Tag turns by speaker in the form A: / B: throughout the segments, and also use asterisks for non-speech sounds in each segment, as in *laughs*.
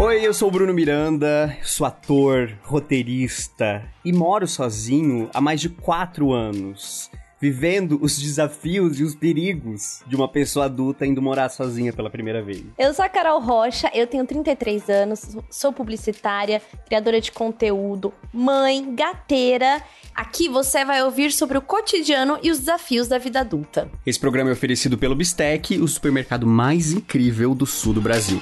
A: Oi, eu sou o Bruno Miranda, sou ator, roteirista e moro sozinho há mais de quatro anos, vivendo os desafios e os perigos de uma pessoa adulta indo morar sozinha pela primeira vez.
B: Eu sou a Carol Rocha, eu tenho 33 anos, sou publicitária, criadora de conteúdo, mãe, gateira. Aqui você vai ouvir sobre o cotidiano e os desafios da vida adulta.
A: Esse programa é oferecido pelo Bistec, o supermercado mais incrível do sul do Brasil.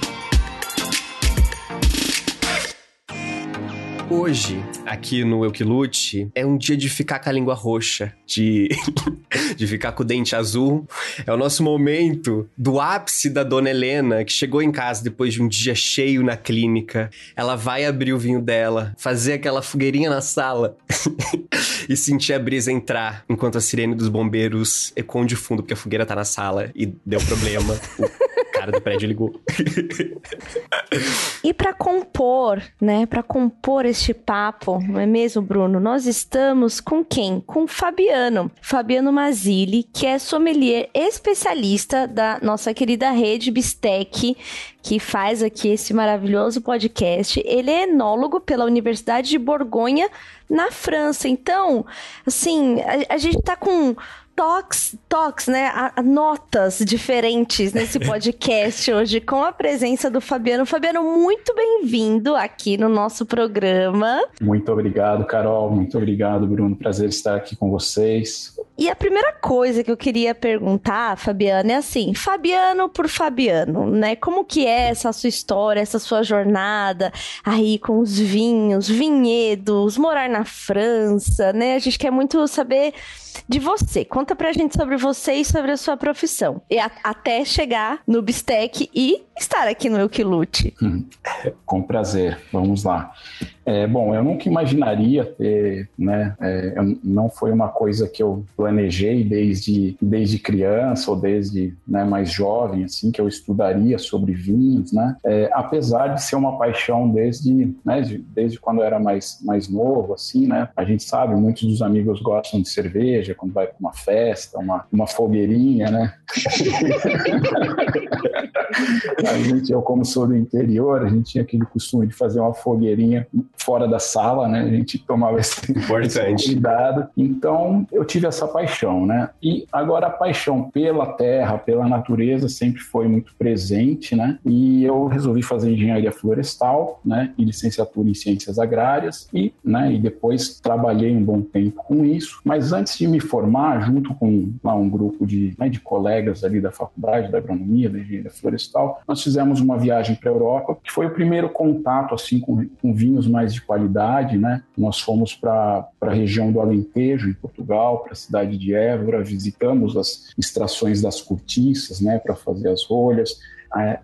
A: Hoje, aqui no Eu Que Lute, é um dia de ficar com a língua roxa, de, *laughs* de ficar com o dente azul. É o nosso momento do ápice da dona Helena, que chegou em casa depois de um dia cheio na clínica. Ela vai abrir o vinho dela, fazer aquela fogueirinha na sala *laughs* e sentir a brisa entrar, enquanto a sirene dos bombeiros ecoa de fundo, porque a fogueira tá na sala e deu problema. *laughs* cara do prédio ligou. *laughs*
B: e para compor, né, para compor este papo, não é mesmo, Bruno? Nós estamos com quem? Com Fabiano. Fabiano Mazili, que é sommelier especialista da nossa querida rede Bistec, que faz aqui esse maravilhoso podcast. Ele é enólogo pela Universidade de Borgonha, na França. Então, assim, a, a gente tá com toques, toques, né? A, a notas diferentes nesse *laughs* podcast hoje com a presença do Fabiano. Fabiano, muito bem-vindo aqui no nosso programa.
C: Muito obrigado, Carol. Muito obrigado, Bruno. Prazer estar aqui com vocês.
B: E a primeira coisa que eu queria perguntar, Fabiano, é assim, Fabiano por Fabiano, né? Como que é essa sua história, essa sua jornada aí com os vinhos, vinhedos, morar na França, né? A gente quer muito saber de você. Conta pra gente sobre você e sobre a sua profissão. E a, até chegar no Bistec e estar aqui no Eu Que Lute. Hum,
C: com prazer. Vamos lá. É, bom, eu nunca imaginaria ter, né? É, não foi uma coisa que eu planejei desde, desde criança ou desde né, mais jovem, assim, que eu estudaria sobre vinhos, né? É, apesar de ser uma paixão desde, né, desde quando eu era mais, mais novo, assim, né? A gente sabe, muitos dos amigos gostam de cerveja quando vai para uma festa, uma, uma fogueirinha, né? *laughs* a gente, eu como sou do interior, a gente tinha aquele costume de fazer uma fogueirinha fora da sala, né? A gente tomava esse, esse cuidado. Então, eu tive essa paixão, né? E agora a paixão pela terra, pela natureza sempre foi muito presente, né? E eu resolvi fazer engenharia florestal, né? E licenciatura em ciências agrárias e, né? E depois trabalhei um bom tempo com isso. Mas antes de me formar, junto com lá, um grupo de, né, de colegas ali da faculdade da agronomia, da engenharia florestal, nós fizemos uma viagem para a Europa, que foi o primeiro contato assim com, com vinhos mais de qualidade, né? Nós fomos para a região do Alentejo, em Portugal, para a cidade de Évora, visitamos as extrações das cortiças, né, para fazer as rolhas,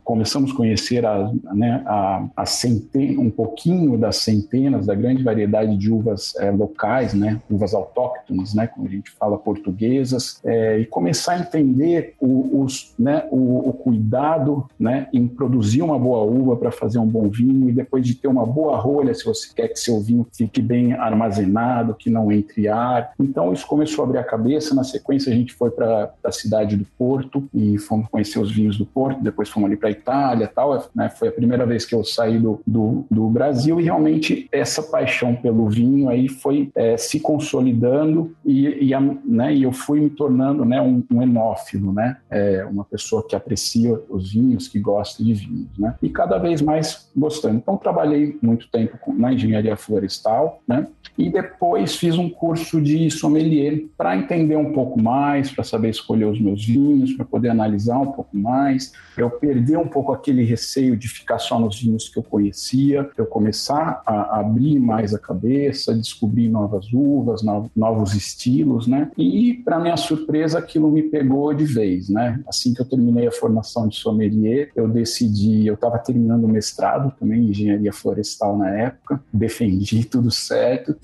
C: começamos a conhecer a, né, a, a centena, um pouquinho das centenas, da grande variedade de uvas é, locais, né, uvas autóctones, né, como a gente fala, portuguesas, é, e começar a entender o, os, né, o, o, cuidado né, em produzir uma boa uva para fazer um bom vinho, e depois de ter uma boa rolha, se você quer que seu vinho fique bem armazenado, que não entre ar. Então isso começou a abrir a cabeça. Na sequência, a gente foi para a cidade do Porto e fomos conhecer os vinhos do Porto, depois fomos ali para a Itália tal. Né? Foi a primeira vez que eu saí do, do, do, Brasil e realmente essa paixão pelo vinho aí foi é, se consolidando e, e, a, né, e eu fui me tornando né, um, um enófilo, né? É, uma pessoa que aprecia os vinhos, que gosta de vinhos, né? E cada vez mais gostando. Então trabalhei muito tempo na engenharia florestal, né? E depois fiz um curso de sommelier para entender um pouco mais, para saber escolher os meus vinhos, para poder analisar um pouco mais. Eu perder um pouco aquele receio de ficar só nos vinhos que eu conhecia, eu começar a abrir mais a cabeça, descobrir novas uvas, novos estilos, né? E para minha surpresa, aquilo me pegou de vez, né? Assim que eu terminei a formação de sommelier, eu decidi, eu estava terminando o mestrado também em engenharia florestal na época, defendi tudo certo.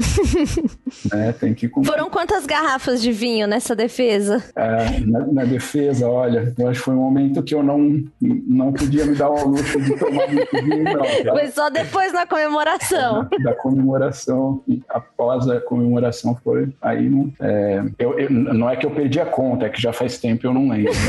B: Né? *laughs* Tem que cumprir. Foram quantas garrafas de vinho nessa defesa?
C: É, na, na defesa, olha, eu acho que foi um momento que eu não não podia me dar o luxo de tomar muito vinho, não.
B: Foi só depois da comemoração.
C: Da, da comemoração, e após a comemoração foi aí não, é, eu, eu, não é que eu perdi a conta, é que já faz tempo eu não lembro. *laughs*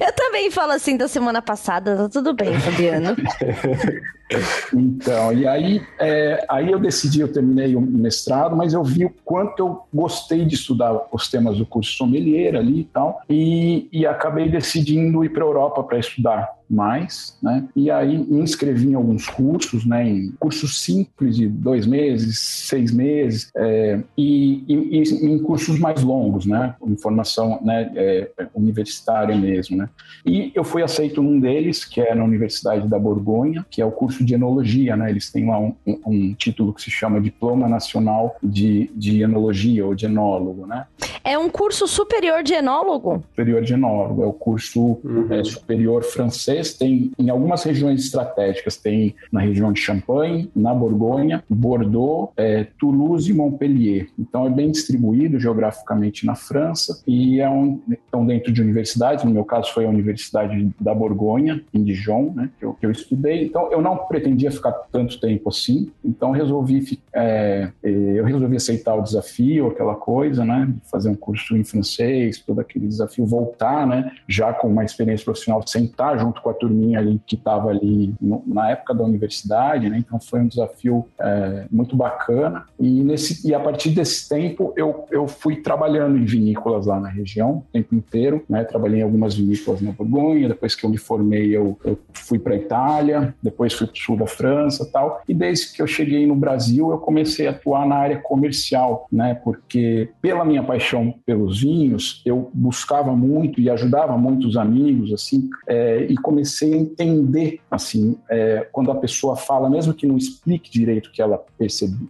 B: Eu também falo assim da semana passada, tá tudo bem, Fabiano. *laughs*
C: Então, e aí, é, aí eu decidi, eu terminei o mestrado, mas eu vi o quanto eu gostei de estudar os temas do curso sommelier ali e tal, e, e acabei decidindo ir para a Europa para estudar mais, né? E aí me inscrevi em alguns cursos, né? Em cursos simples de dois meses, seis meses, é, e, e, e, em cursos mais longos, né? Em formação né, é, universitária mesmo, né? E eu fui aceito num deles, que é na Universidade da Borgonha, que é o curso curso de enologia, né? Eles têm lá um, um, um título que se chama Diploma Nacional de, de Enologia ou de Enólogo, né?
B: É um curso superior de enólogo?
C: Superior de enólogo, é o curso uhum. é, superior francês, tem em algumas regiões estratégicas, tem na região de Champagne, na Borgonha, Bordeaux, é, Toulouse e Montpellier. Então é bem distribuído geograficamente na França e é um, então dentro de universidades, no meu caso foi a Universidade da Borgonha, em Dijon, né, que eu, que eu estudei. Então eu não pretendia ficar tanto tempo assim, então resolvi é, é, eu resolvi aceitar o desafio, aquela coisa, né, fazer um curso em francês, todo aquele desafio, voltar, né, já com uma experiência profissional, sentar junto com a turminha ali que estava ali no, na época da universidade, né, então foi um desafio é, muito bacana. E nesse e a partir desse tempo eu, eu fui trabalhando em vinícolas lá na região o tempo inteiro, né, trabalhei em algumas vinícolas na Borgonha, depois que eu me formei eu, eu fui para Itália, depois fui sul da França tal. E desde que eu cheguei no Brasil, eu comecei a atuar na área comercial, né? Porque pela minha paixão pelos vinhos, eu buscava muito e ajudava muitos amigos, assim, é, e comecei a entender, assim, é, quando a pessoa fala, mesmo que não explique direito o que ela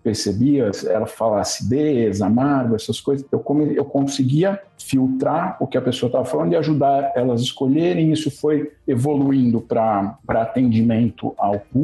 C: percebia, ela fala acidez, amargo, essas coisas, eu, come, eu conseguia filtrar o que a pessoa estava falando e ajudar elas a escolherem. Isso foi evoluindo para atendimento ao público,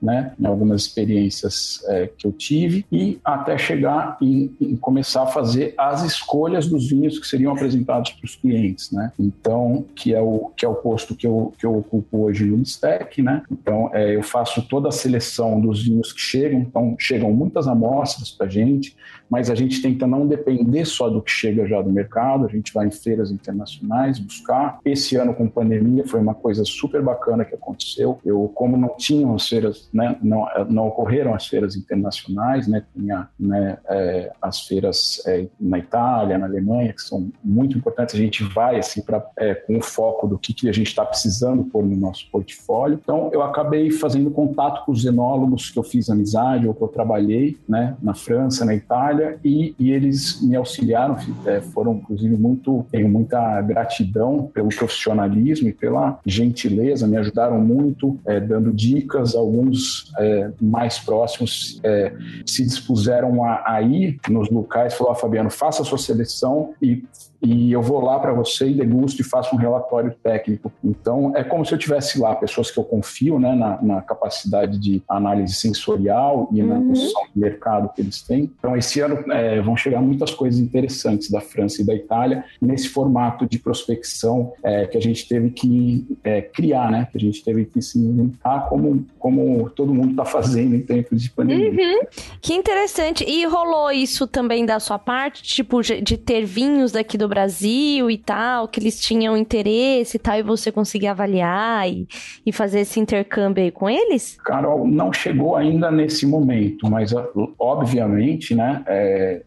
C: né, em algumas experiências é, que eu tive, e até chegar em, em, começar a fazer as escolhas dos vinhos que seriam apresentados para os clientes, né? Então, que é o que é o posto que eu, que eu ocupo hoje no Stack, né? Então, é, eu faço toda a seleção dos vinhos que chegam, então chegam muitas amostras para a gente, mas a gente tenta não depender só do que chega já do mercado, a gente vai em feiras internacionais buscar. Esse ano com pandemia foi uma coisa super bacana que aconteceu. Eu, como não tinham as feiras, né, não, não ocorreram as feiras internacionais, né, tinha né, é, as feiras é, na Itália, na Alemanha, que são muito importantes. A gente vai assim para é, com o foco do que, que a gente está precisando pôr no nosso portfólio. Então eu acabei fazendo contato com os enólogos que eu fiz amizade ou que eu trabalhei, né, na França, na Itália e, e eles me auxiliaram, é, foram inclusive muito, tenho muita gratidão pelo profissionalismo e pela gentileza, me ajudaram muito, é, dando dicas, alguns é, mais próximos é, se dispuseram a, a ir nos locais, falou, ah, Fabiano, faça a sua seleção e e eu vou lá para você e degusto e faço um relatório técnico. Então, é como se eu tivesse lá pessoas que eu confio né, na, na capacidade de análise sensorial e uhum. na noção de mercado que eles têm. Então, esse ano é, vão chegar muitas coisas interessantes da França e da Itália nesse formato de prospecção é, que a gente teve que é, criar, né? Que a gente teve que se inventar como, como todo mundo está fazendo em tempos de pandemia.
B: Uhum. Que interessante. E rolou isso também da sua parte, tipo, de ter vinhos daqui do Brasil e tal, que eles tinham interesse e tal, e você conseguia avaliar e, e fazer esse intercâmbio aí com eles?
C: Carol, não chegou ainda nesse momento, mas obviamente, né, é,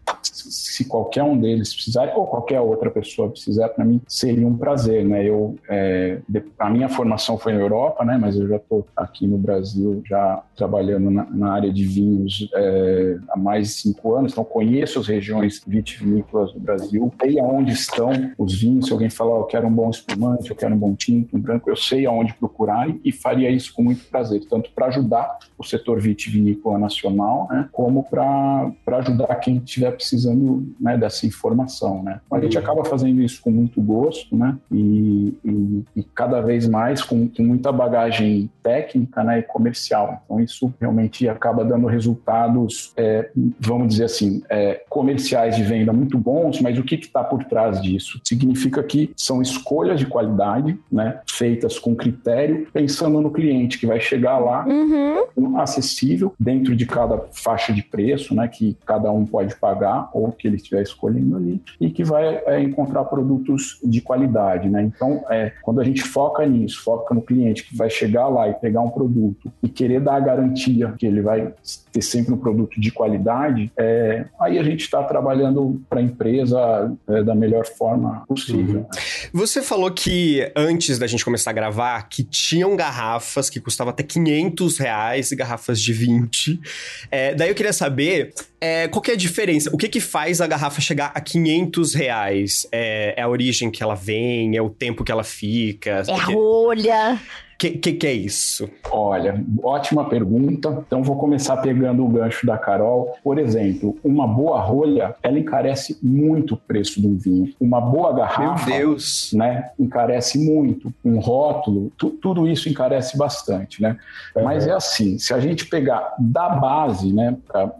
C: se qualquer um deles precisar, ou qualquer outra pessoa precisar, para mim seria um prazer, né? Eu, é, a minha formação foi na Europa, né? Mas eu já estou aqui no Brasil, já trabalhando na, na área de vinhos é, há mais de cinco anos, então conheço as regiões vitivinícolas do Brasil, sei aonde estão os vinhos. Se alguém falar, eu quero um bom espumante, eu quero um bom tinto, um branco, eu sei aonde procurar e, e faria isso com muito prazer, tanto para ajudar o setor vitivinícola nacional, né? Como para ajudar quem estiver precisando né, dessa informação, né? A gente acaba fazendo isso com muito gosto, né? E, e, e cada vez mais com, com, muita bagagem técnica, né, e comercial. Então isso realmente acaba dando resultados, é, vamos dizer assim, é, comerciais de venda muito bons. Mas o que está por trás disso? Significa que são escolhas de qualidade, né, feitas com critério, pensando no cliente que vai chegar lá uhum. acessível dentro de cada faixa de preço, né, que cada um pode pagar ou que ele estiver escolhendo ali e que vai é, encontrar produtos de qualidade, né? Então, é, quando a gente foca nisso, foca no cliente que vai chegar lá e pegar um produto e querer dar a garantia que ele vai ter sempre um produto de qualidade, é, aí a gente está trabalhando para a empresa é, da melhor forma possível. Uhum.
A: Você falou que antes da gente começar a gravar, que tinham garrafas que custavam até 500 reais e garrafas de 20. É, daí eu queria saber é, qual que é a diferença? O que que faz a garrafa chegar a 500 reais? É, é a origem que ela vem? É o tempo que ela fica?
B: É a rolha?
A: O que, que, que, é isso?
C: Olha, ótima pergunta. Então vou começar pegando o gancho da Carol. Por exemplo, uma boa rolha, ela encarece muito o preço do vinho. Uma boa garrafa,
A: Meu Deus.
C: né, encarece muito. Um rótulo, tu, tudo isso encarece bastante, né? Uhum. Mas é assim, se a gente pegar da base, né, para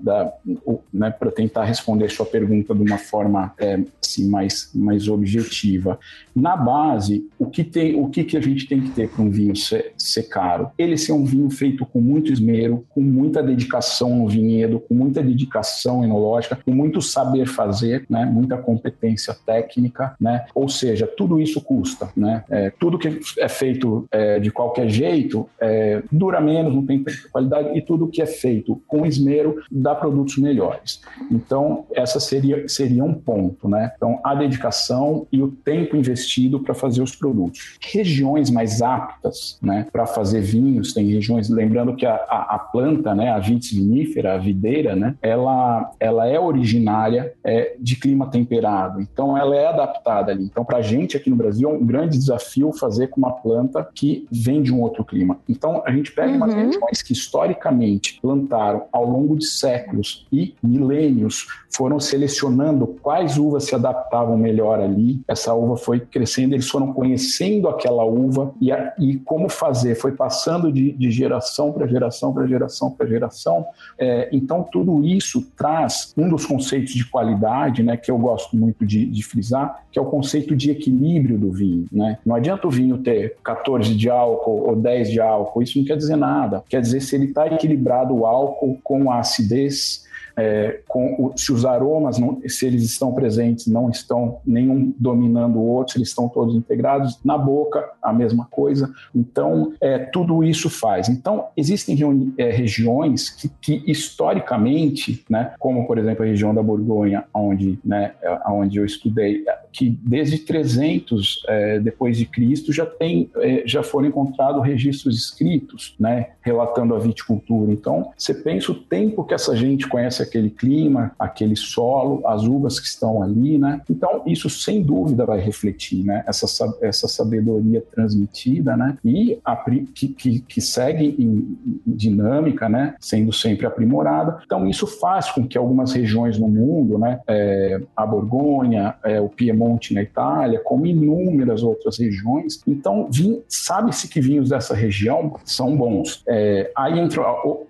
C: né, tentar responder sua pergunta de uma forma é, assim, mais, mais objetiva, na base, o que tem, o que, que a gente tem que ter para um vinho ser, ser caro. Ele ser um vinho feito com muito esmero, com muita dedicação no vinhedo, com muita dedicação enológica, com muito saber fazer, né? muita competência técnica, né? ou seja, tudo isso custa. Né? É, tudo que é feito é, de qualquer jeito é, dura menos, não tem qualidade, e tudo que é feito com esmero dá produtos melhores. Então, essa seria, seria um ponto. Né? Então, a dedicação e o tempo investido para fazer os produtos. Regiões mais aptas né, para fazer vinhos. Tem regiões, lembrando que a, a, a, planta, né, a vitis vinífera, a videira, né, ela, ela é originária é, de clima temperado. Então, ela é adaptada ali. Então, para a gente aqui no Brasil, é um grande desafio fazer com uma planta que vem de um outro clima. Então, a gente pega uhum. umas regiões que historicamente plantaram ao longo de séculos e milênios, foram selecionando quais uvas se adaptavam melhor ali. Essa uva foi crescendo, eles foram conhecendo aquela uva e, a, e como fazer, foi passando de, de geração para geração para geração para geração. É, então, tudo isso traz um dos conceitos de qualidade, né, que eu gosto muito de, de, frisar, que é o conceito de equilíbrio do vinho. Né? Não adianta o vinho ter 14 de álcool ou 10 de álcool, isso não quer dizer nada. Quer dizer se ele está equilibrado o álcool com a acidez, é, o, se os aromas, não, se eles estão presentes, não estão nenhum dominando o outro, eles estão todos integrados, na boca, a mesma coisa. Então, é, tudo isso faz. Então, existem é, regiões que, que, historicamente, né, como por exemplo a região da Borgonha, onde, né, onde eu estudei, que desde 300 é, depois de Cristo já tem, é, já foram encontrados registros escritos, né, relatando a viticultura. Então, você pensa o tempo que essa gente conhece aquele clima, aquele solo, as uvas que estão ali, né? Então, isso sem dúvida vai refletir, né? Essa, essa sabedoria transmitida, né? E a, que, que, que segue em, dinâmica, né? Sendo sempre aprimorada. Então, isso faz com que algumas regiões no mundo, né? É, a Borgonha, é, o Piemonte na Itália, como inúmeras outras regiões. Então, sabe-se que vinhos dessa região são bons. É, aí entra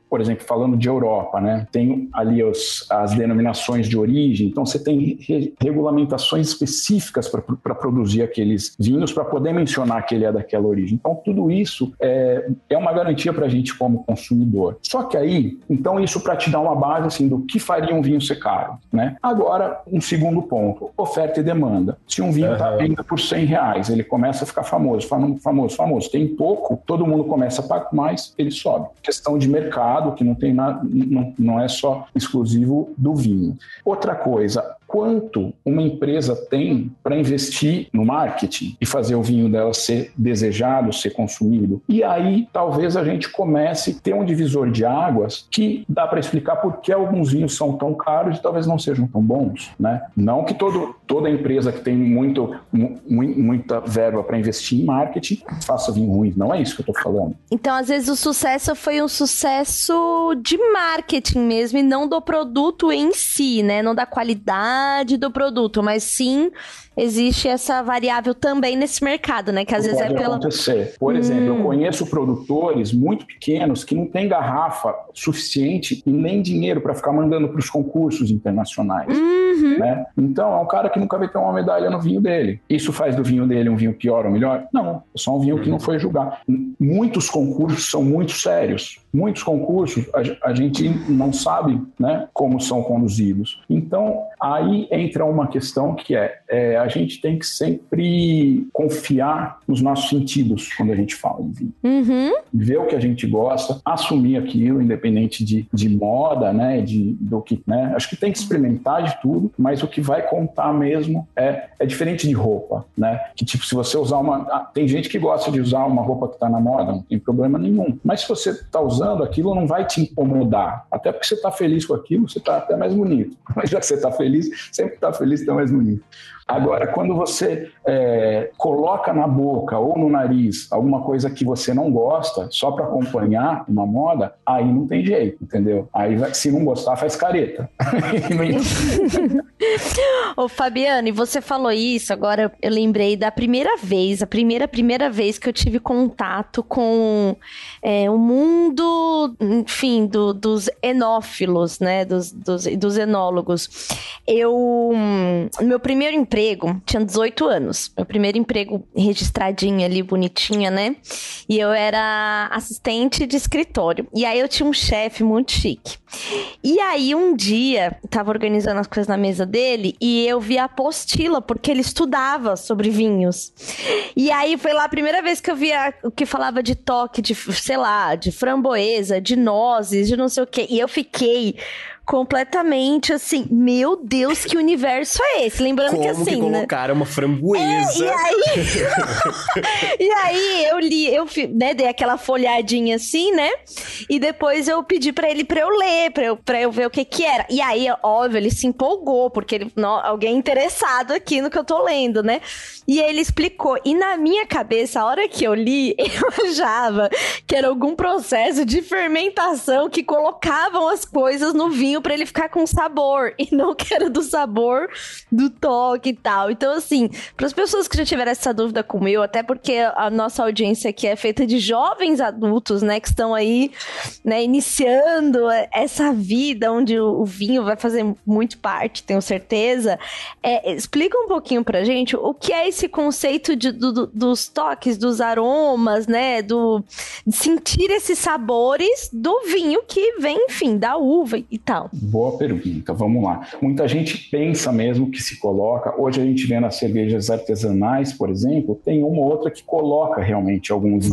C: por exemplo, falando de Europa, né? Tem ali os, as denominações de origem, então você tem re regulamentações específicas para produzir aqueles vinhos, para poder mencionar que ele é daquela origem. Então, tudo isso é, é uma garantia para a gente como consumidor. Só que aí, então, isso para te dar uma base assim, do que faria um vinho ser caro, né? Agora, um segundo ponto, oferta e demanda. Se um vinho está uhum. por 100 reais, ele começa a ficar famoso, famoso, famoso. Tem pouco, todo mundo começa a pagar mais, ele sobe. Questão de mercado, que não tem nada, não, não é só exclusivo do vinho. Outra coisa, quanto uma empresa tem para investir no marketing e fazer o vinho dela ser desejado, ser consumido. E aí talvez a gente comece a ter um divisor de águas que dá para explicar por que alguns vinhos são tão caros e talvez não sejam tão bons, né? Não que todo, toda empresa que tem muito, mu, muita verba para investir em marketing faça vinho ruim, não é isso que eu estou falando.
B: Então, às vezes o sucesso foi um sucesso de marketing mesmo e não do produto em si, né? Não da qualidade do produto, mas sim existe essa variável também nesse mercado, né? Que às vezes é pela.
C: acontecer. Por hum. exemplo, eu conheço produtores muito pequenos que não têm garrafa suficiente e nem dinheiro para ficar mandando para os concursos internacionais.
B: Uhum.
C: Uhum. né? Então, é um cara que nunca vai ter uma medalha no vinho dele. Isso faz do vinho dele um vinho pior ou melhor? Não, é só um vinho que não foi julgar. Muitos concursos são muito sérios. Muitos concursos a, a gente não sabe né, como são conduzidos. Então, aí entra uma questão que é, é, a gente tem que sempre confiar nos nossos sentidos quando a gente fala de vinho. Uhum. Ver o que a gente gosta, assumir aquilo, independente de, de moda, né, de, do que, né, acho que tem que experimentar de tudo, mas o que vai contar mesmo é, é diferente de roupa, né, que tipo, se você usar uma, ah, tem gente que gosta de usar uma roupa que está na moda, não tem problema nenhum, mas se você está usando aquilo, não vai te incomodar, até porque você está feliz com aquilo, você está até mais bonito, *laughs* mas já que você está feliz, sempre está feliz, está mais bonito. Agora, quando você é, coloca na boca ou no nariz alguma coisa que você não gosta, só para acompanhar uma moda, aí não tem jeito, entendeu? Aí, se não gostar, faz careta. *laughs*
B: Ô, Fabiano, e você falou isso, agora eu lembrei da primeira vez, a primeira, primeira vez que eu tive contato com é, o mundo, enfim, do, dos enófilos, né, dos, dos, dos enólogos. Eu, meu primeiro emprego, tinha 18 anos, meu primeiro emprego registradinho ali, bonitinha, né, e eu era assistente de escritório. E aí eu tinha um chefe muito chique. E aí um dia, tava organizando as coisas na mesa dele e eu vi a apostila, porque ele estudava sobre vinhos. E aí foi lá a primeira vez que eu vi o que falava de toque, de, sei lá, de framboesa, de nozes, de não sei o quê. E eu fiquei completamente assim, meu Deus, que universo é esse? Lembrando
A: Como
B: que assim, que
A: colocaram né? uma framboesa.
B: É, e aí *laughs* E aí eu li, eu né, dei aquela folhadinha assim, né? E depois eu pedi para ele para eu ler, para eu para eu ver o que que era. E aí, óbvio, ele se empolgou porque ele, não, alguém interessado aqui no que eu tô lendo, né? E ele explicou. E na minha cabeça, a hora que eu li, *laughs* eu achava que era algum processo de fermentação que colocavam as coisas no vinho para ele ficar com sabor. *laughs* E não que era do sabor do toque e tal. Então, assim, para as pessoas que já tiveram essa dúvida como eu, até porque a nossa audiência aqui é feita de jovens adultos, né, que estão aí, né, iniciando essa vida onde o vinho vai fazer muito parte, tenho certeza. É, explica um pouquinho pra gente o que é esse conceito de, do, dos toques, dos aromas, né? Do, sentir esses sabores do vinho que vem, enfim, da uva e tal.
C: Boa pergunta, vamos lá. Muita gente pensa mesmo que se coloca. Hoje a gente vê nas cervejas artesanais, por exemplo, tem uma ou outra que coloca realmente alguns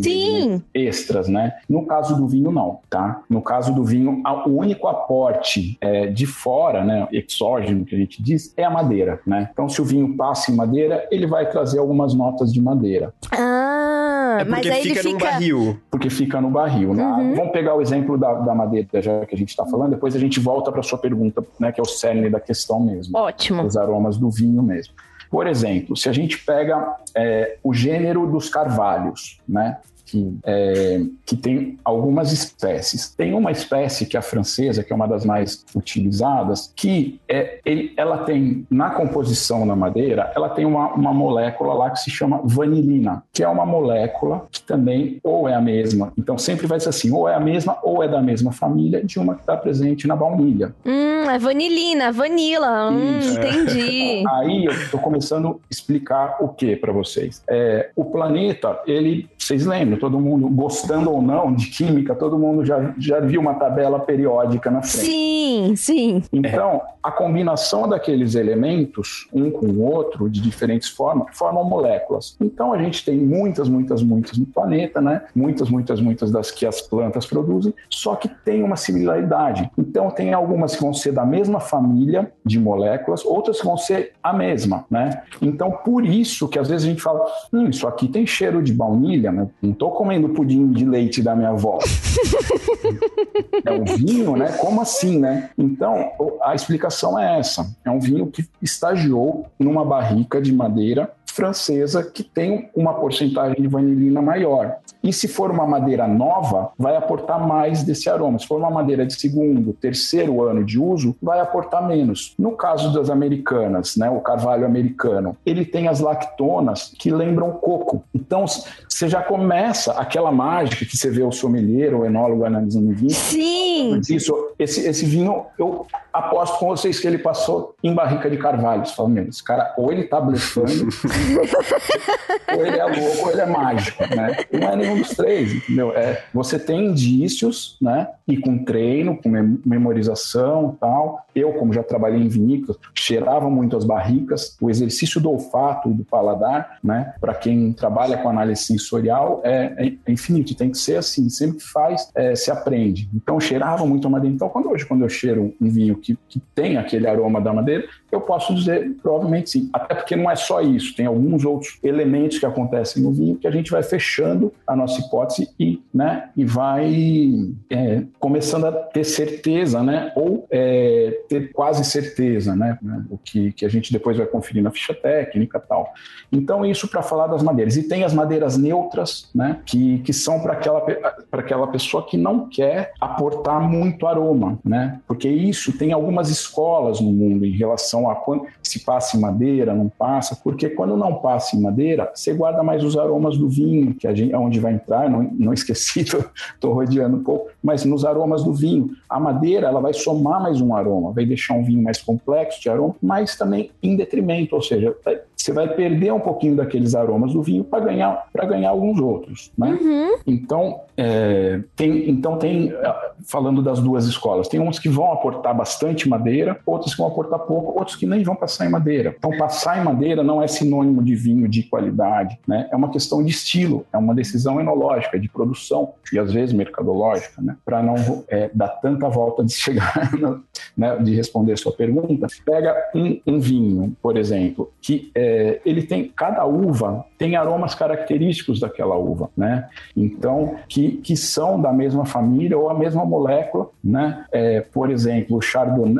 C: extras, né? No caso do vinho, não, tá? No caso do vinho, o único aporte é, de fora, né, exógeno que a gente diz, é a madeira, né? Então, se o vinho passa em madeira, ele vai trazer algumas notas de madeira.
B: Ah, é
A: porque fica, fica no barril.
C: Porque fica no barril. Né? Uhum. Vamos pegar o exemplo da, da madeira, já que a gente está falando, depois a gente volta para sua pergunta, né, que é o cerne da questão mesmo.
B: Ótimo.
C: Os aromas do vinho mesmo. Por exemplo, se a gente pega é, o gênero dos carvalhos, né? Que, é, que tem algumas espécies. Tem uma espécie que é a francesa, que é uma das mais utilizadas, que é, ele, ela tem, na composição da madeira, ela tem uma, uma molécula lá que se chama vanilina, que é uma molécula que também ou é a mesma, então sempre vai ser assim, ou é a mesma ou é da mesma família de uma que está presente na baunilha.
B: Hum, é vanilina, vanila, hum, entendi. *laughs*
C: Aí eu estou começando a explicar o que para vocês. É, o planeta, ele, vocês lembram, todo mundo, gostando ou não de química, todo mundo já, já viu uma tabela periódica na frente.
B: Sim, sim.
C: Então, a combinação daqueles elementos, um com o outro, de diferentes formas, formam moléculas. Então, a gente tem muitas, muitas, muitas no planeta, né? Muitas, muitas, muitas das que as plantas produzem, só que tem uma similaridade. Então, tem algumas que vão ser da mesma família de moléculas, outras que vão ser a mesma, né? Então, por isso que às vezes a gente fala, hum, isso aqui tem cheiro de baunilha, né? Não tô comendo pudim de leite da minha avó. é um vinho, né? Como assim, né? Então, a explicação é essa. É um vinho que estagiou numa barrica de madeira francesa que tem uma porcentagem de vanilina maior. E se for uma madeira nova, vai aportar mais desse aroma. Se for uma madeira de segundo, terceiro ano de uso, vai aportar menos. No caso das americanas, né, o carvalho americano, ele tem as lactonas que lembram coco. Então, você já começa aquela mágica que você vê o sommelier, o enólogo analisando o vinho.
B: Sim!
C: Isso, esse, esse vinho, eu aposto com vocês que ele passou em barrica de carvalho. Você fala, meu, esse cara ou ele tá blefando, *laughs* ou ele é louco, ou ele é mágico, né? Não é nenhum dos três, entendeu? É, você tem indícios, né? E com treino, com memorização tal. Eu, como já trabalhei em vinícolas, cheirava muito as barricas. O exercício do olfato e do paladar, né? Para quem trabalha com análise sensorial, é, é, infinito. Tem que ser assim. Sempre faz, é, se aprende. Então, cheirava muito a madeira. Então, quando hoje, quando eu cheiro um vinho que, que tem aquele aroma da madeira, eu posso dizer provavelmente sim. Até porque não é só isso, tem alguns outros elementos que acontecem no vinho que a gente vai fechando a nossa hipótese e, né, e vai é, começando a ter certeza, né, ou é, ter quase certeza, né, né, o que, que a gente depois vai conferir na ficha técnica tal. Então, isso para falar das madeiras. E tem as madeiras neutras, né, que, que são para aquela, aquela pessoa que não quer aportar muito aroma, né, porque isso tem algumas escolas no mundo em relação a quando se passa em madeira, não passa, porque quando não passa em madeira, você guarda mais os aromas do vinho, que a gente, é onde vai entrar, não, não *laughs* esqueci, estou rodeando um pouco, mas nos aromas do vinho. A madeira, ela vai somar mais um aroma, vai deixar um vinho mais complexo de aroma, mas também em detrimento, ou seja, você vai perder um pouquinho daqueles aromas do vinho para ganhar para ganhar alguns outros, né?
B: Uhum.
C: Então é, tem então tem falando das duas escolas, tem uns que vão aportar bastante madeira, outros que vão aportar pouco, outros que nem vão passar em madeira. Então passar em madeira não é sinônimo de vinho de qualidade, né? É uma questão de estilo, é uma decisão enológica, de produção e às vezes mercadológica, né? Para não é, dar tanta volta de chegar, *laughs* né? de responder a sua pergunta. Pega um, um vinho, por exemplo, que é, ele tem cada uva tem aromas característicos daquela uva, né? Então que, que são da mesma família ou a mesma molécula, né? É, por exemplo,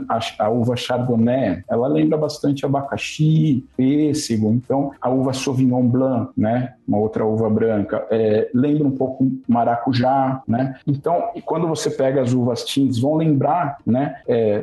C: a, a, uva Chardonnay, ela lembra bastante abacaxi, pêssego. Então a uva Sauvignon Blanc, né? Uma outra uva branca, é, lembra um pouco maracujá, né? Então quando você pega as uvas tintas, vão lembrar, né? É,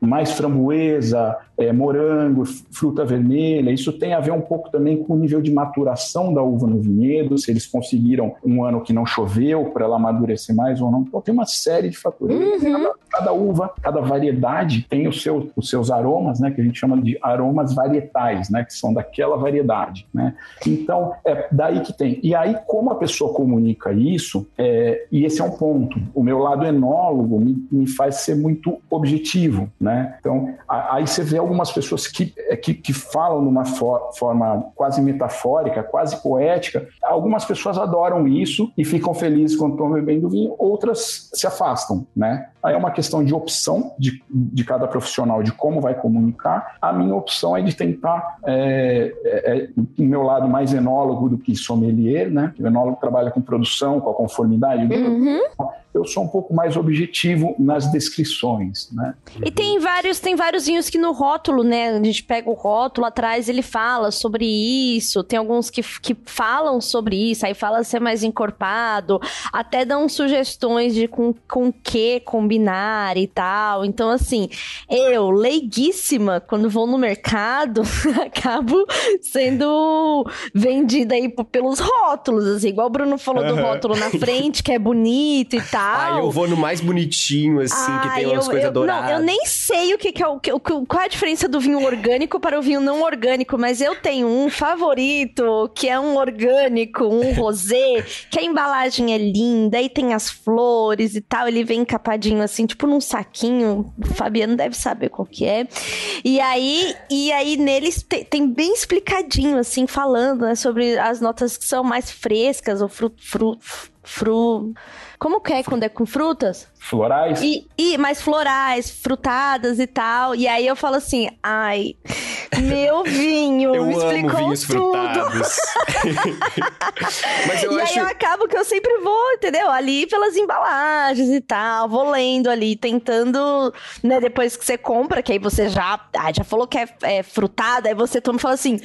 C: mais framboesa, é, morango, fruta vermelha. Isso tem a ver um pouco também com o nível de maturação da uva no vinhedo, se eles conseguiram um ano que não choveu para ela amadurecer mais ou não. Então tem uma série de fatores. Uhum. Cada, cada, uva, cada variedade tem os seus, os seus aromas, né, que a gente chama de aromas varietais, né, que são daquela variedade. Né? Então é daí que tem. E aí como a pessoa comunica isso, é, e esse é um ponto. O meu lado enólogo me, me faz ser muito objetivo. Né? Então, aí você vê algumas pessoas que, é, que, que falam de uma for, forma quase metafórica, quase poética. Algumas pessoas adoram isso e ficam felizes quando estão bebendo vinho, outras se afastam. Né? Aí é uma questão de opção de, de cada profissional, de como vai comunicar. A minha opção é de tentar, é, é, é o meu lado mais enólogo do que sommelier, né? O enólogo trabalha com produção, com a conformidade.
B: Uhum.
C: Eu sou um pouco mais objetivo nas descrições, né?
B: E tem vários, tem vários vinhos que no rótulo, né? A gente pega o rótulo atrás, ele fala sobre isso. Tem alguns que, que falam sobre isso, aí fala ser mais encorpado, até dão sugestões de com, com que combinar e tal. Então, assim, eu, leiguíssima, quando vou no mercado, *laughs* acabo sendo vendida aí pelos rótulos, assim, igual o Bruno falou uhum. do rótulo na frente, que é bonito e tal. *laughs* Ah,
A: eu vou no mais bonitinho, assim, ah, que tem umas coisas douradas.
B: Não, eu nem sei o que, que é o que, qual é a diferença do vinho orgânico para o vinho não orgânico, mas eu tenho um favorito que é um orgânico, um rosé, *laughs* que a embalagem é linda, aí tem as flores e tal, ele vem encapadinho assim, tipo num saquinho. O Fabiano deve saber qual que é. E aí, e aí neles tem, tem bem explicadinho assim, falando, né, sobre as notas que são mais frescas ou fruto, fruto fru... Como que é quando é com frutas?
C: Florais?
B: E, e mais florais, frutadas e tal. E aí eu falo assim, ai, meu *laughs* vinho,
A: eu
B: me
A: amo
B: explicou
A: vinhos
B: tudo.
A: frutados. *laughs*
B: Mas eu e acho... aí eu acabo que eu sempre vou, entendeu? Ali pelas embalagens e tal, vou lendo ali, tentando, né, depois que você compra, que aí você já, ah, já falou que é, é frutado, aí você toma e fala assim,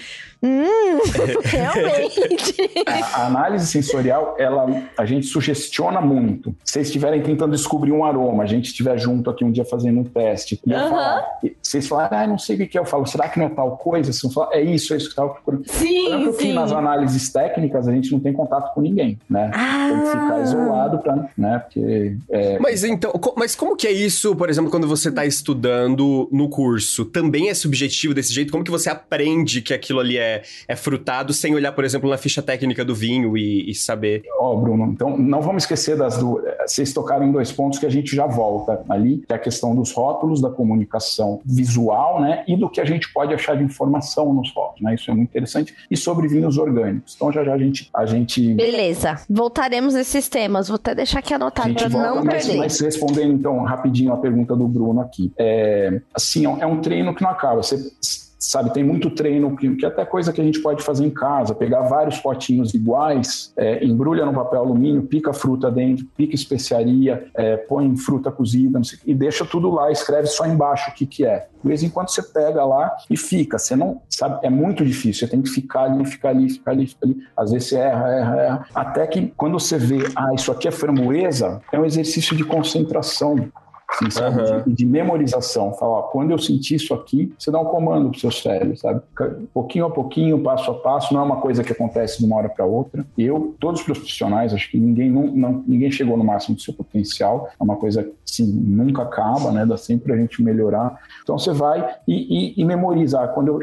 B: Hum, *laughs* realmente.
C: a, a, análise sensorial, ela, a gente sugestiona muito. Se vocês estiverem tentando descobrir um aroma, a gente estiver junto aqui um dia fazendo um teste, e uhum. falar, vocês falarem, ah, não sei o que é, eu falo, será que não é tal coisa? Vocês falar, é isso, é isso que estava procurando.
B: Sim, Tanto sim.
C: que nas análises técnicas a gente não tem contato com ninguém, né? Ah. Tem que ficar isolado para, né? Porque.
A: É... Mas então, mas como que é isso, por exemplo, quando você está estudando no curso? Também é subjetivo desse jeito? Como que você aprende que aquilo ali é, é frutado sem olhar, por exemplo, na ficha técnica do vinho e, e saber?
C: Ó, oh, Bruno, então não vamos esquecer das do... Vocês tocaram em dois pontos que a gente já volta ali, que é a questão dos rótulos, da comunicação visual, né? E do que a gente pode achar de informação nos rótulos, né? Isso é muito interessante. E sobre vinhos orgânicos. Então já já a gente. A gente...
B: Beleza. Voltaremos nesses temas. Vou até deixar aqui anotado para não
C: mas,
B: perder.
C: Mas respondendo então rapidinho a pergunta do Bruno aqui. É, assim, é um treino que não acaba. Você sabe? Tem muito treino que, que até coisa que a gente pode fazer em casa, pegar vários potinhos iguais, é, embrulha no papel alumínio, pica fruta dentro, pica especiaria, é, põe fruta cozida sei, e deixa tudo lá, escreve só embaixo o que, que é. De vez em quando você pega lá e fica. Você não sabe, é muito difícil. Você tem que ficar ali, ficar ali, ficar ali, ficar ali. Às vezes você erra, erra, erra. Até que quando você vê, ah, isso aqui é framboesa, é um exercício de concentração assim, sabe? Uhum. De, de, memorização. Falar, quando eu sentir isso aqui, você dá um comando pro seu cérebro, sabe? Pouquinho a pouquinho, passo a passo, não é uma coisa que acontece de uma hora para outra. Eu, todos os profissionais, acho que ninguém, não, não, ninguém chegou no máximo do seu potencial. É uma coisa que, sim, nunca acaba, né? Dá sempre a gente melhorar. Então você vai e, e, e memorizar. Quando eu,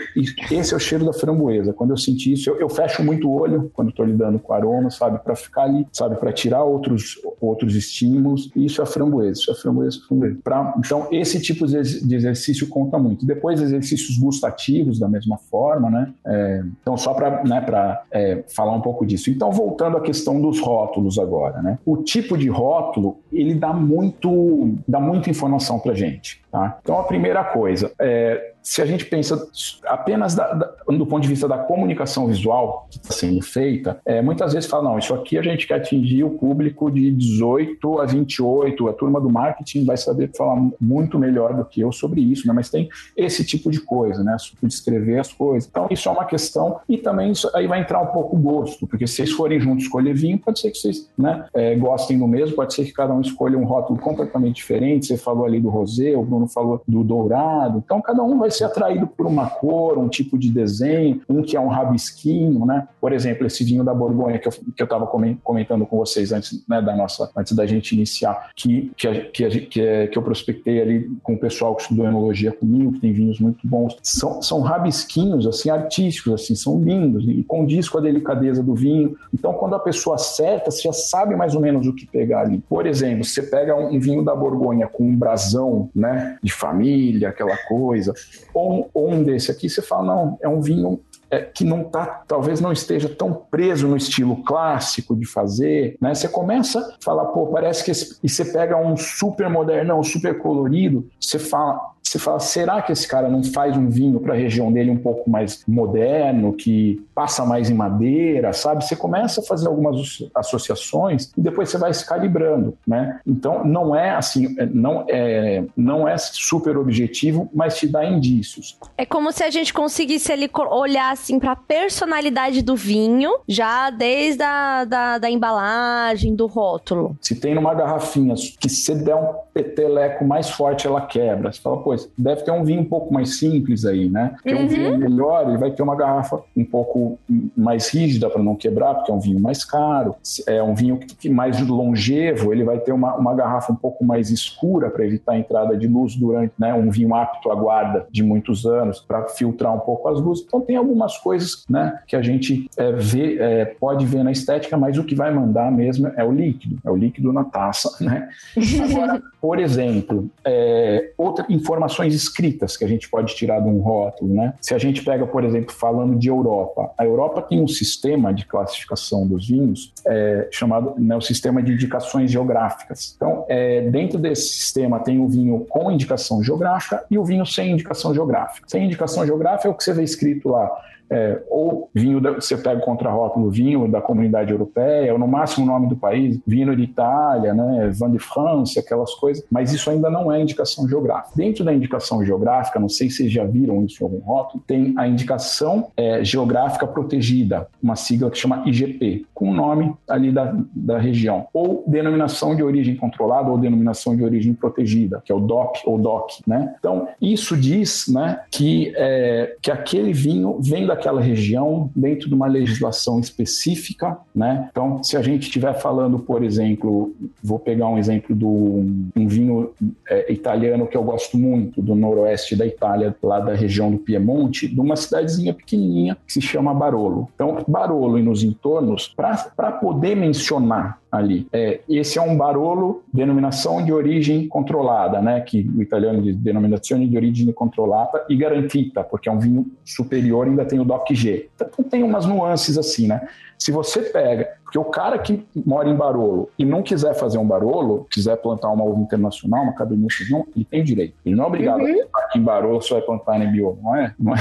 C: esse é o cheiro da framboesa. Quando eu sentir isso, eu, eu fecho muito o olho quando estou lidando com aroma, sabe? Para ficar ali, sabe? Para tirar outros, outros estímulos. Isso é framboesa. Isso é framboesa. framboesa Pra, então, esse tipo de exercício conta muito. Depois, exercícios gustativos, da mesma forma, né? É, então, só para né, é, falar um pouco disso. Então, voltando à questão dos rótulos agora, né? O tipo de rótulo, ele dá muito, dá muita informação para gente. Tá? Então, a primeira coisa, é, se a gente pensa apenas da, da, do ponto de vista da comunicação visual que está sendo feita, é, muitas vezes fala, não, isso aqui a gente quer atingir o público de 18 a 28, a turma do marketing vai saber falar muito melhor do que eu sobre isso, né? mas tem esse tipo de coisa, né? de escrever as coisas. Então, isso é uma questão, e também isso aí vai entrar um pouco o gosto, porque se vocês forem juntos escolher vinho, pode ser que vocês né, é, gostem do mesmo, pode ser que cada um escolha um rótulo completamente diferente, você falou ali do rosé, o Bruno falou do dourado. Então, cada um vai ser atraído por uma cor, um tipo de desenho, um que é um rabisquinho, né? Por exemplo, esse vinho da Borgonha que eu estava comentando com vocês antes, né, da nossa, antes da gente iniciar, que, que, que, que, que eu prospectei ali com o pessoal que estudou enologia comigo, que tem vinhos muito bons. São, são rabisquinhos, assim, artísticos, assim, são lindos e condiz com a delicadeza do vinho. Então, quando a pessoa acerta, você já sabe mais ou menos o que pegar ali. Por exemplo, você pega um vinho da Borgonha com um brasão, né? De família, aquela coisa. Ou, ou um desse aqui, você fala, não, é um vinho é, que não tá, talvez não esteja tão preso no estilo clássico de fazer, né? Você começa a falar, pô, parece que esse, e você pega um super modernão, super colorido, você fala, você fala, será que esse cara não faz um vinho para a região dele um pouco mais moderno, que passa mais em madeira, sabe? Você começa a fazer algumas associações e depois você vai se calibrando, né? Então não é assim, é, não é, não é super objetivo, mas te dá indícios.
B: É como se a gente conseguisse ali olhar assim para a personalidade do vinho, já desde a da, da embalagem, do rótulo.
C: Se tem numa garrafinha que se der um peteleco mais forte, ela quebra. Você fala, pô, deve ter um vinho um pouco mais simples aí, né? Porque uhum. um vinho uhum. melhor, ele vai ter uma garrafa um pouco mais rígida para não quebrar, porque é um vinho mais caro. É um vinho que, mais longevo, ele vai ter uma, uma garrafa um pouco mais escura para evitar a entrada de luz durante, né? Um vinho apto à guarda de muitos anos para filtrar um pouco as luzes. Então tem algumas coisas, né? Que a gente é, vê, é, pode ver na estética, mas o que vai mandar mesmo é o líquido, é o líquido na taça, né? *laughs* Agora, por exemplo, é, outra informações escritas que a gente pode tirar de um rótulo, né? Se a gente pega, por exemplo, falando de Europa, a Europa tem um sistema de classificação dos vinhos é, chamado né, o sistema de indicações geográficas. Então, é, dentro desse sistema tem o vinho com indicação geográfica e o vinho sem indicação geográfica. Sem indicação geográfica é o que você vê escrito lá É, ou vinho, da, você pega o contrarótulo vinho da comunidade europeia, ou no máximo o nome do país, vinho de Itália, né, Vin de France, aquelas coisas, mas isso ainda não é indicação geográfica. Dentro da indicação geográfica, não sei se vocês já viram isso em algum rótulo, tem a indicação é, geográfica protegida, uma sigla que chama IGP, com o nome ali da, da região, ou denominação de origem controlada ou denominação de origem protegida, que é o DOP ou DOC, né? Então, isso diz, né, que, é, que aquele vinho vem daquela região dentro de uma legislação específica, né? Então, se a gente estiver falando, por exemplo, vou pegar um exemplo do um vinho é, italiano que eu gosto muito, do noroeste da Itália, lá da região do Piemonte, de uma cidadezinha pequenininha que se chama Barolo. Então, Barolo e nos entornos, para poder mencionar ali. É, esse é um Barolo, denominação de origem controlada, né? Que o italiano diz denominazione de origem controlada e garantita, porque é um vinho superior ainda tem o DOC G. Então tem umas nuances assim, né? Se você pega, porque o cara que mora em Barolo e não quiser fazer um Barolo, quiser plantar uma uva internacional, uma Cabernet Sauvignon, ele tem direito. Ele não é obrigado uhum. a aqui em Barolo só vai plantar Nebbiolo, não é? Não é,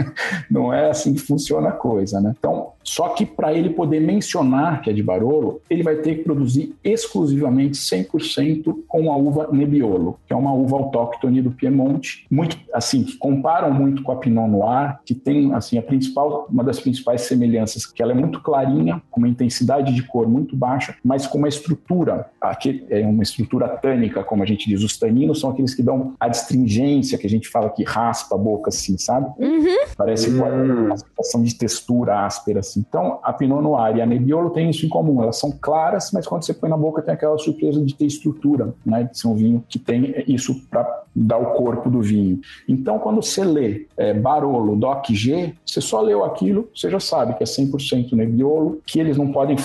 C: *laughs* não é assim que funciona a coisa, né? Então, só que para ele poder mencionar que é de Barolo, ele vai ter que produzir exclusivamente 100% com a uva Nebbiolo, que é uma uva autóctone do Piemonte, muito assim, que comparam muito com a Pinot Noir, que tem assim a principal, uma das principais semelhanças, que ela é muito clarinha, com uma intensidade de cor muito baixa, mas com uma estrutura, aqui é uma estrutura tânica, como a gente diz, os taninos são aqueles que dão a astringência, que a gente fala que raspa a boca assim, sabe? Uhum. Parece uhum. uma sensação de textura áspera assim. Então, a Pinot Noir e a Nebbiolo têm isso em comum, elas são claras, mas quando você põe na boca tem aquela surpresa de ter estrutura, né? De ser um vinho que tem isso para dar o corpo do vinho. Então, quando você lê é, Barolo, Doc G, você só leu aquilo, você já sabe que é 100% Nebbiolo, que eles não podem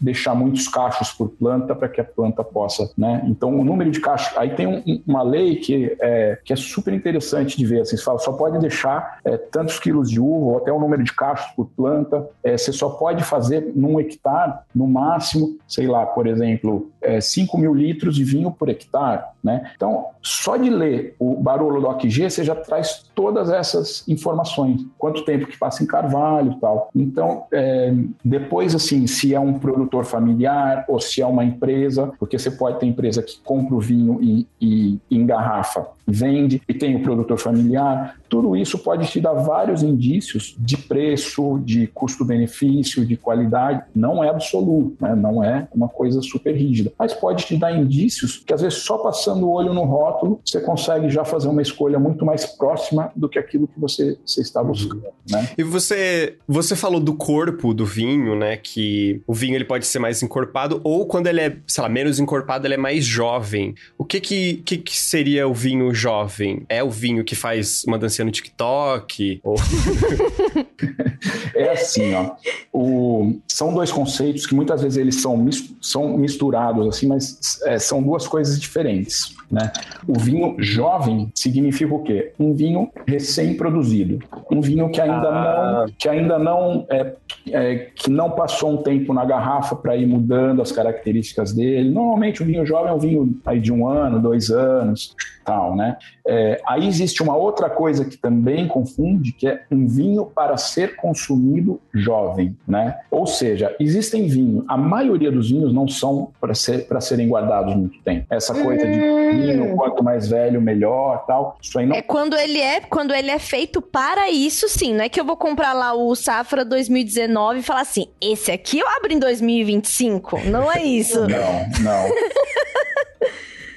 C: deixar muitos cachos por planta para que a planta possa, né? Então, o número de cachos... Aí tem um, uma lei que é, que é super interessante de ver, assim, você fala, só pode deixar é, tantos quilos de uva ou até o número de cachos por planta, é, você só pode fazer num hectare, no máximo, sei lá, por exemplo, é, 5 mil litros de vinho por hectare, né? Então, só de ler o Barolo do OQG, você já traz todas essas informações. Quanto tempo que passa em carvalho e tal. Então, é, depois, assim, se é um produtor familiar ou se é uma empresa, porque você pode ter empresa que compra o vinho e, e, e engarrafa, vende, e tem o produtor familiar, tudo isso pode te dar vários indícios de preço, de custo-benefício, de qualidade. Não é absoluto, né? não é uma coisa super rígida, mas pode te dar indícios que às vezes só passando o olho no rótulo você consegue já fazer uma escolha muito mais próxima do que aquilo que você, você está buscando. Né?
A: E você, você falou do corpo do vinho, né? Que o vinho ele pode ser mais encorpado ou quando ele é, sei lá, menos encorpado, ele é mais jovem. O que que, que, que seria o vinho jovem? É o vinho que faz uma dança no TikTok? Ou... *laughs*
C: é assim, ó. O... São dois conceitos que muitas vezes eles são, mis... são misturados, assim, mas é, são duas coisas diferentes. Né? O vinho jovem significa o quê? Um vinho recém-produzido, um vinho que ainda ah. não, que ainda não é, é, que não passou um tempo na garrafa para ir mudando as características dele. Normalmente o vinho jovem é um vinho aí de um ano, dois anos, tal, né? É, aí existe uma outra coisa que também confunde, que é um vinho para ser consumido jovem, né? Ou seja, existem vinhos, a maioria dos vinhos não são para ser, serem guardados muito tempo. Essa coisa de hum. vinho, quanto mais velho, melhor, tal. Isso aí não...
B: É quando ele é, quando ele é feito para isso, sim. Não é que eu vou comprar lá o Safra 2019 e falar assim, esse aqui eu abro em 2025. Não é isso.
C: não, não. *laughs*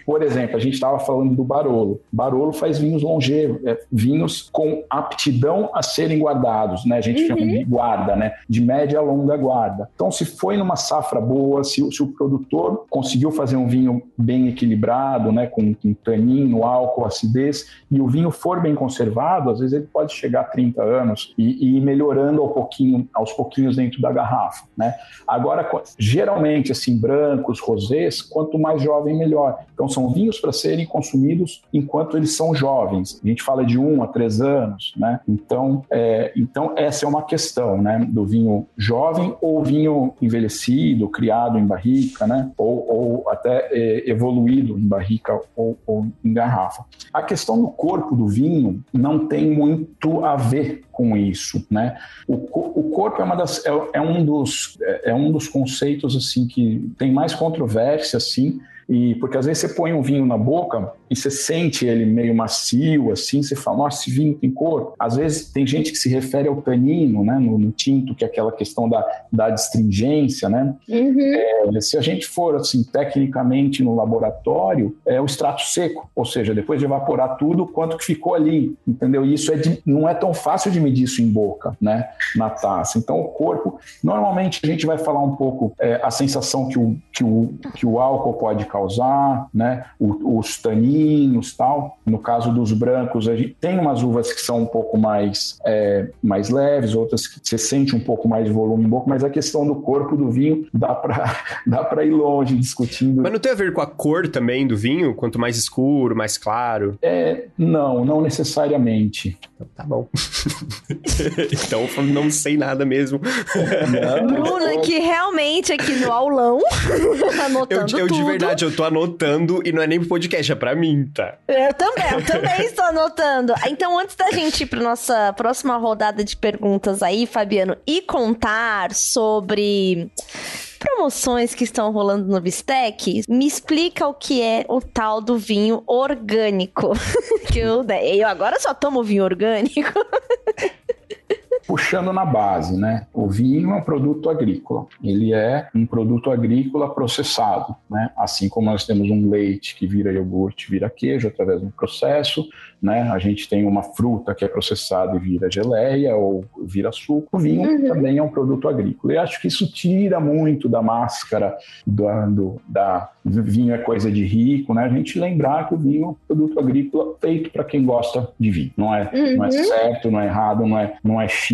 C: Por exemplo, a gente estava falando do Barolo. Barolo faz vinhos longevos, é, vinhos com aptidão a serem guardados, né? A gente uhum. chama de guarda, né? De média a longa guarda. Então, se foi numa safra boa, se, se o produtor conseguiu fazer um vinho bem equilibrado, né? Com, com tanino, álcool, acidez, e o vinho for bem conservado, às vezes ele pode chegar a 30 anos e, e ir melhorando ao pouquinho, aos pouquinhos dentro da garrafa, né? Agora, geralmente, assim, brancos, rosés, quanto mais jovem, melhor. Então, são vinhos para serem consumidos enquanto eles são jovens. A gente fala de um a três anos, né? Então, é, então essa é uma questão, né? Do vinho jovem ou vinho envelhecido, criado em barrica, né? Ou, ou até é, evoluído em barrica ou, ou em garrafa. A questão do corpo do vinho não tem muito a ver com isso, né? O, o corpo é das é, é um dos é, é um dos conceitos assim que tem mais controvérsia assim e porque às vezes você põe um vinho na boca e você sente ele meio macio, assim, você fala, nossa, esse vinho tem cor. Às vezes tem gente que se refere ao tanino, né, no, no tinto, que é aquela questão da, da astringência, né? Uhum. É, se a gente for, assim, tecnicamente no laboratório, é o extrato seco, ou seja, depois de evaporar tudo, quanto que ficou ali, entendeu? E isso é de, não é tão fácil de medir isso em boca, né, na taça. Então, o corpo, normalmente a gente vai falar um pouco é, a sensação que o, que, o, que o álcool pode causar, né, o, os taninos tal. No caso dos brancos, a gente tem umas uvas que são um pouco mais, é, mais leves, outras que você sente um pouco mais de volume em boca, mas a questão do corpo do vinho dá para *laughs* dá para ir longe discutindo.
A: Mas não tem a ver com a cor também do vinho? Quanto mais escuro, mais claro?
C: É, não, não necessariamente.
A: Então, tá bom. *laughs* então não sei nada mesmo.
B: Bruno, é que realmente aqui no aulão, *laughs* anotando
A: eu, eu
B: tudo.
A: de verdade, eu tô anotando e não é nem pro podcast, é pra mim, tá?
B: Eu também, eu também *laughs* estou anotando. Então, antes da gente ir pra nossa próxima rodada de perguntas aí, Fabiano, e contar sobre promoções que estão rolando no Bistec, me explica o que é o tal do vinho orgânico. *laughs* que eu, eu agora só tomo vinho orgânico. *laughs*
C: puxando na base, né? O vinho é um produto agrícola. Ele é um produto agrícola processado, né? Assim como nós temos um leite que vira iogurte, vira queijo através de um processo, né? A gente tem uma fruta que é processada e vira geleia ou vira suco. O vinho uhum. também é um produto agrícola. E acho que isso tira muito da máscara do, do da vinho é coisa de rico, né? A gente lembrar que o vinho é um produto agrícola feito para quem gosta de vinho. Não é, uhum. não é uhum. certo, não é errado, não é, não é chique,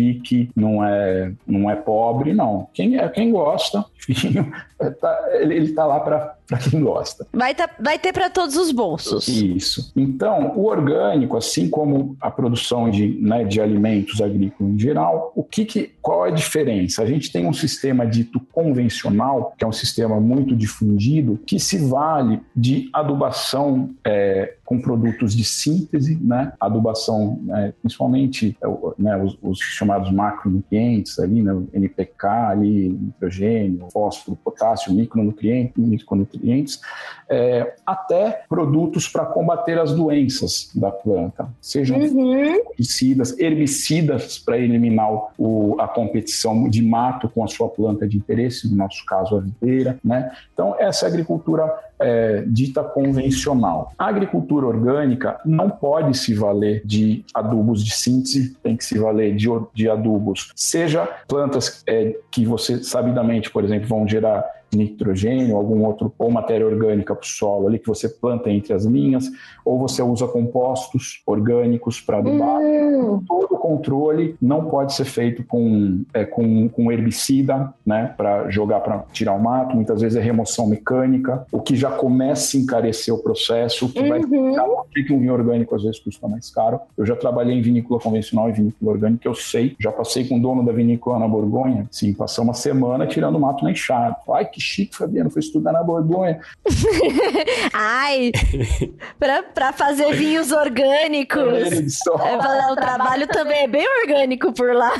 C: não é, não é pobre, não. Quem é quem gosta *laughs* tá, ele, ele tá lá para quem gosta.
B: Vai, tá, vai ter para todos os bolsos.
C: Isso. Então, o orgânico, assim como a produção de, né, de alimentos agrícolas em geral, o que, que qual é a diferença? A gente tem um sistema dito convencional, que é um sistema muito difundido, que se vale de adubação é, com produtos de síntese, né? Adubação, é, principalmente é, né, os, os, chamados macronutrientes ali, né? NPK ali, nitrogênio, fósforo, potássio, micronutrientes, micronutrientes é, até produtos para combater as doenças da planta, sejam uhum. herbicidas, herbicidas para eliminar o, a competição de mato com a sua planta de interesse, no nosso caso a videira, né? Então essa é agricultura é, dita convencional. A agricultura orgânica não pode se valer de adubos de síntese, tem que se valer de, de adubos, seja plantas é, que você sabidamente, por exemplo, vão gerar nitrogênio, algum outro ou matéria orgânica para o solo ali que você planta entre as linhas, ou você usa compostos orgânicos para adubar. Hum. Todo controle não pode ser feito com, é, com, com herbicida, né, para jogar para tirar o mato. Muitas vezes é remoção mecânica, o que já começa a encarecer o processo, o que uhum. vai ficar que um vinho orgânico às vezes custa mais caro. Eu já trabalhei em vinícola convencional e vinícola orgânica, eu sei, já passei com o dono da vinícola na Borgonha, sim, passou uma semana tirando mato na enxada. Ai, que chique, Fabiano, foi estudar na Borgonha. *laughs*
B: Ai, pra, pra fazer vinhos orgânicos. É, o trabalho também é bem orgânico por lá.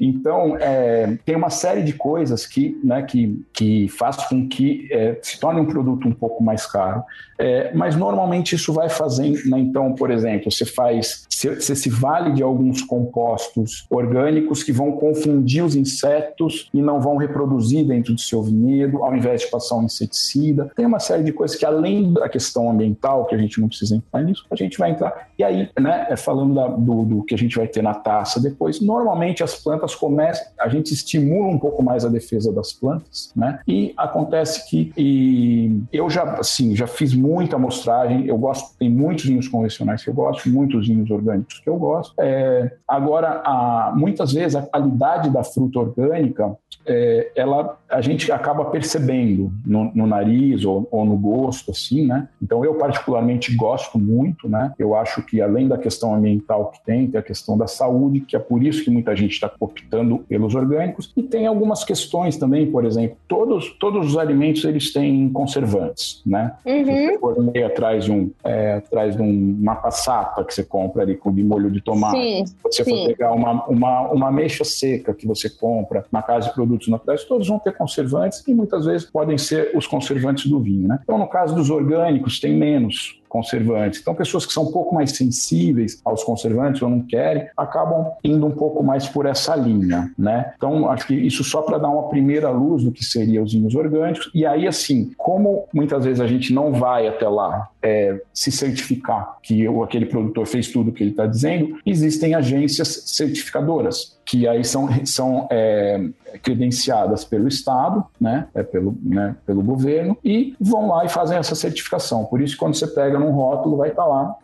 C: Então, é, tem uma série de coisas que, né, que, que faz com que é, se torne um produto um pouco mais caro. É, mas normalmente isso vai fazendo, né? então, por exemplo, você faz, você se vale de alguns compostos orgânicos que vão confundir os insetos e não vão reproduzir dentro do seu vinhedo, ao invés de passar um inseticida. Tem uma série de coisas que, além da questão ambiental, que a gente não precisa entrar nisso, a gente vai entrar. E aí, né, é falando da, do, do que a gente vai ter na taça depois, normalmente as plantas começam, a gente estimula um pouco mais a defesa das plantas, né? E acontece que e eu já, assim, já fiz muita amostragem, eu gosto, tem muitos vinhos convencionais que eu gosto, muitos vinhos orgânicos que eu gosto. É, agora, a, muitas vezes a qualidade da fruta orgânica é, ela a gente acaba percebendo no, no nariz ou, ou, no gosto, assim, né? Então eu particularmente gosto muito, né? Eu acho que além da questão ambiental que tem, tem a questão da saúde, que é por isso que muita gente está optando pelos orgânicos, e tem algumas questões também, por exemplo, todos, todos os alimentos eles têm conservantes, né? Uhum. Se você for meio atrás de um é, atrás de um, uma passata que você compra ali com molho de tomate, sim, se você sim. for pegar uma, uma, uma ameixa seca que você compra na casa de produtos naturais, todos vão ter conservantes e muitas vezes podem ser os conservantes do vinho. Né? Então, no caso dos orgânicos, tem menos conservantes. Então, pessoas que são um pouco mais sensíveis aos conservantes ou não querem, acabam indo um pouco mais por essa linha, né? Então, acho que isso só para dar uma primeira luz do que seriam os vinhos orgânicos. E aí, assim, como muitas vezes a gente não vai até lá é, se certificar que aquele produtor fez tudo o que ele está dizendo, existem agências certificadoras que aí são, são é, credenciadas pelo Estado, né, é pelo, né, pelo governo, e vão lá e fazem essa certificação. Por isso, quando você pega num rótulo, vai estar tá lá.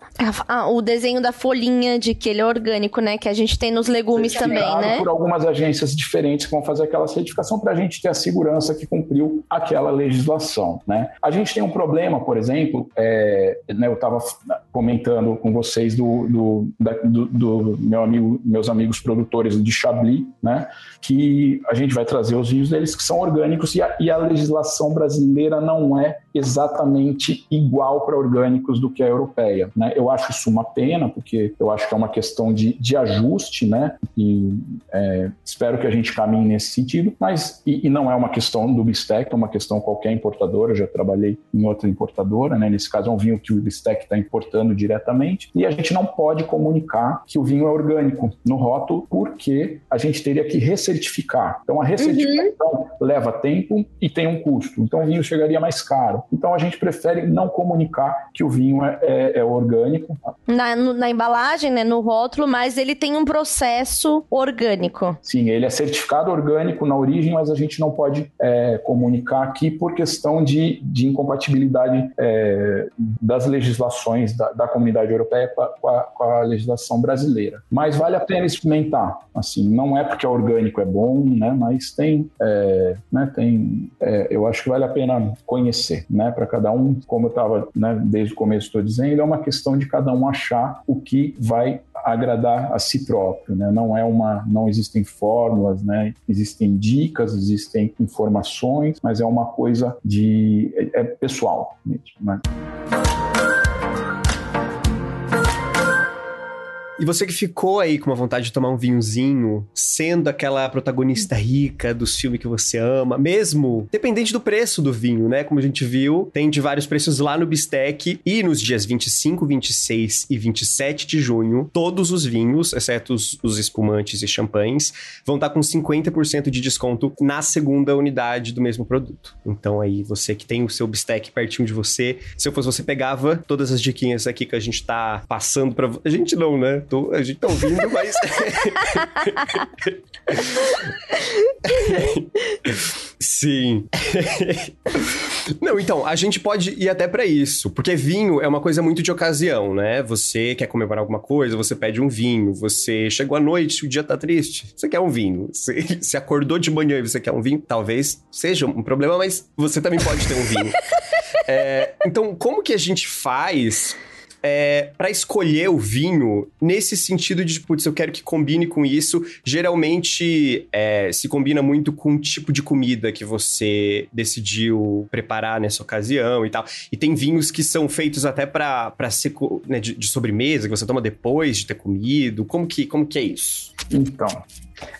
B: Ah, o desenho da folhinha de que ele é orgânico, né, que a gente tem nos legumes também, né?
C: por algumas agências diferentes que vão fazer aquela certificação para a gente ter a segurança que cumpriu aquela legislação, né? A gente tem um problema, por exemplo, é, né, eu estava comentando com vocês do, do, da, do, do meu amigo, meus amigos produtores de Chablis, né? Que a gente vai trazer os vinhos deles que são orgânicos e a, e a legislação brasileira não é exatamente igual para orgânicos do que a europeia, né? Eu acho isso uma pena porque eu acho que é uma questão de, de ajuste, né? E é, espero que a gente caminhe nesse sentido, mas e, e, não é uma questão do Bistec, é uma questão qualquer importadora. Eu já trabalhei em outra importadora, né? Nesse caso é um vinho que o Bistec está importando diretamente e a gente não pode comunicar que o vinho é orgânico no rótulo porque a gente teria que recertificar. Então, a recertificação uhum. leva tempo e tem um custo. Então, o vinho chegaria mais caro. Então, a gente prefere não comunicar que o vinho é, é, é orgânico.
B: Na, no, na embalagem, né, no rótulo, mas ele tem um processo orgânico.
C: Sim, ele é certificado orgânico na origem, mas a gente não pode é, comunicar aqui por questão de, de incompatibilidade é, das legislações da, da comunidade europeia com a, com a legislação brasileira. Mas vale a pena experimentar. Assim, Assim, não é porque é orgânico é bom, né? Mas tem, é, né? Tem, é, eu acho que vale a pena conhecer, né? Para cada um, como eu estava, né? Desde o começo estou dizendo, é uma questão de cada um achar o que vai agradar a si próprio, né? Não é uma, não existem fórmulas, né? Existem dicas, existem informações, mas é uma coisa de é, é pessoal mesmo, né?
A: E você que ficou aí com uma vontade de tomar um vinhozinho, sendo aquela protagonista rica do filme que você ama, mesmo dependente do preço do vinho, né? Como a gente viu, tem de vários preços lá no Bistec e nos dias 25, 26 e 27 de junho, todos os vinhos, exceto os, os espumantes e champanhes, vão estar com 50% de desconto na segunda unidade do mesmo produto. Então aí, você que tem o seu Bistec pertinho de você, se eu fosse você, pegava todas as diquinhas aqui que a gente tá passando para A gente não, né? A gente tá ouvindo, mas. Sim. Não, então, a gente pode ir até para isso, porque vinho é uma coisa muito de ocasião, né? Você quer comemorar alguma coisa, você pede um vinho, você chegou à noite, o dia tá triste, você quer um vinho. Você, você acordou de manhã e você quer um vinho, talvez seja um problema, mas você também pode ter um vinho. É, então, como que a gente faz é, para escolher o vinho, nesse sentido de, putz, eu quero que combine com isso, geralmente é, se combina muito com o tipo de comida que você decidiu preparar nessa ocasião e tal. E tem vinhos que são feitos até para ser né, de, de, sobremesa, que você toma depois de ter comido. Como que, como que é isso?
C: Então,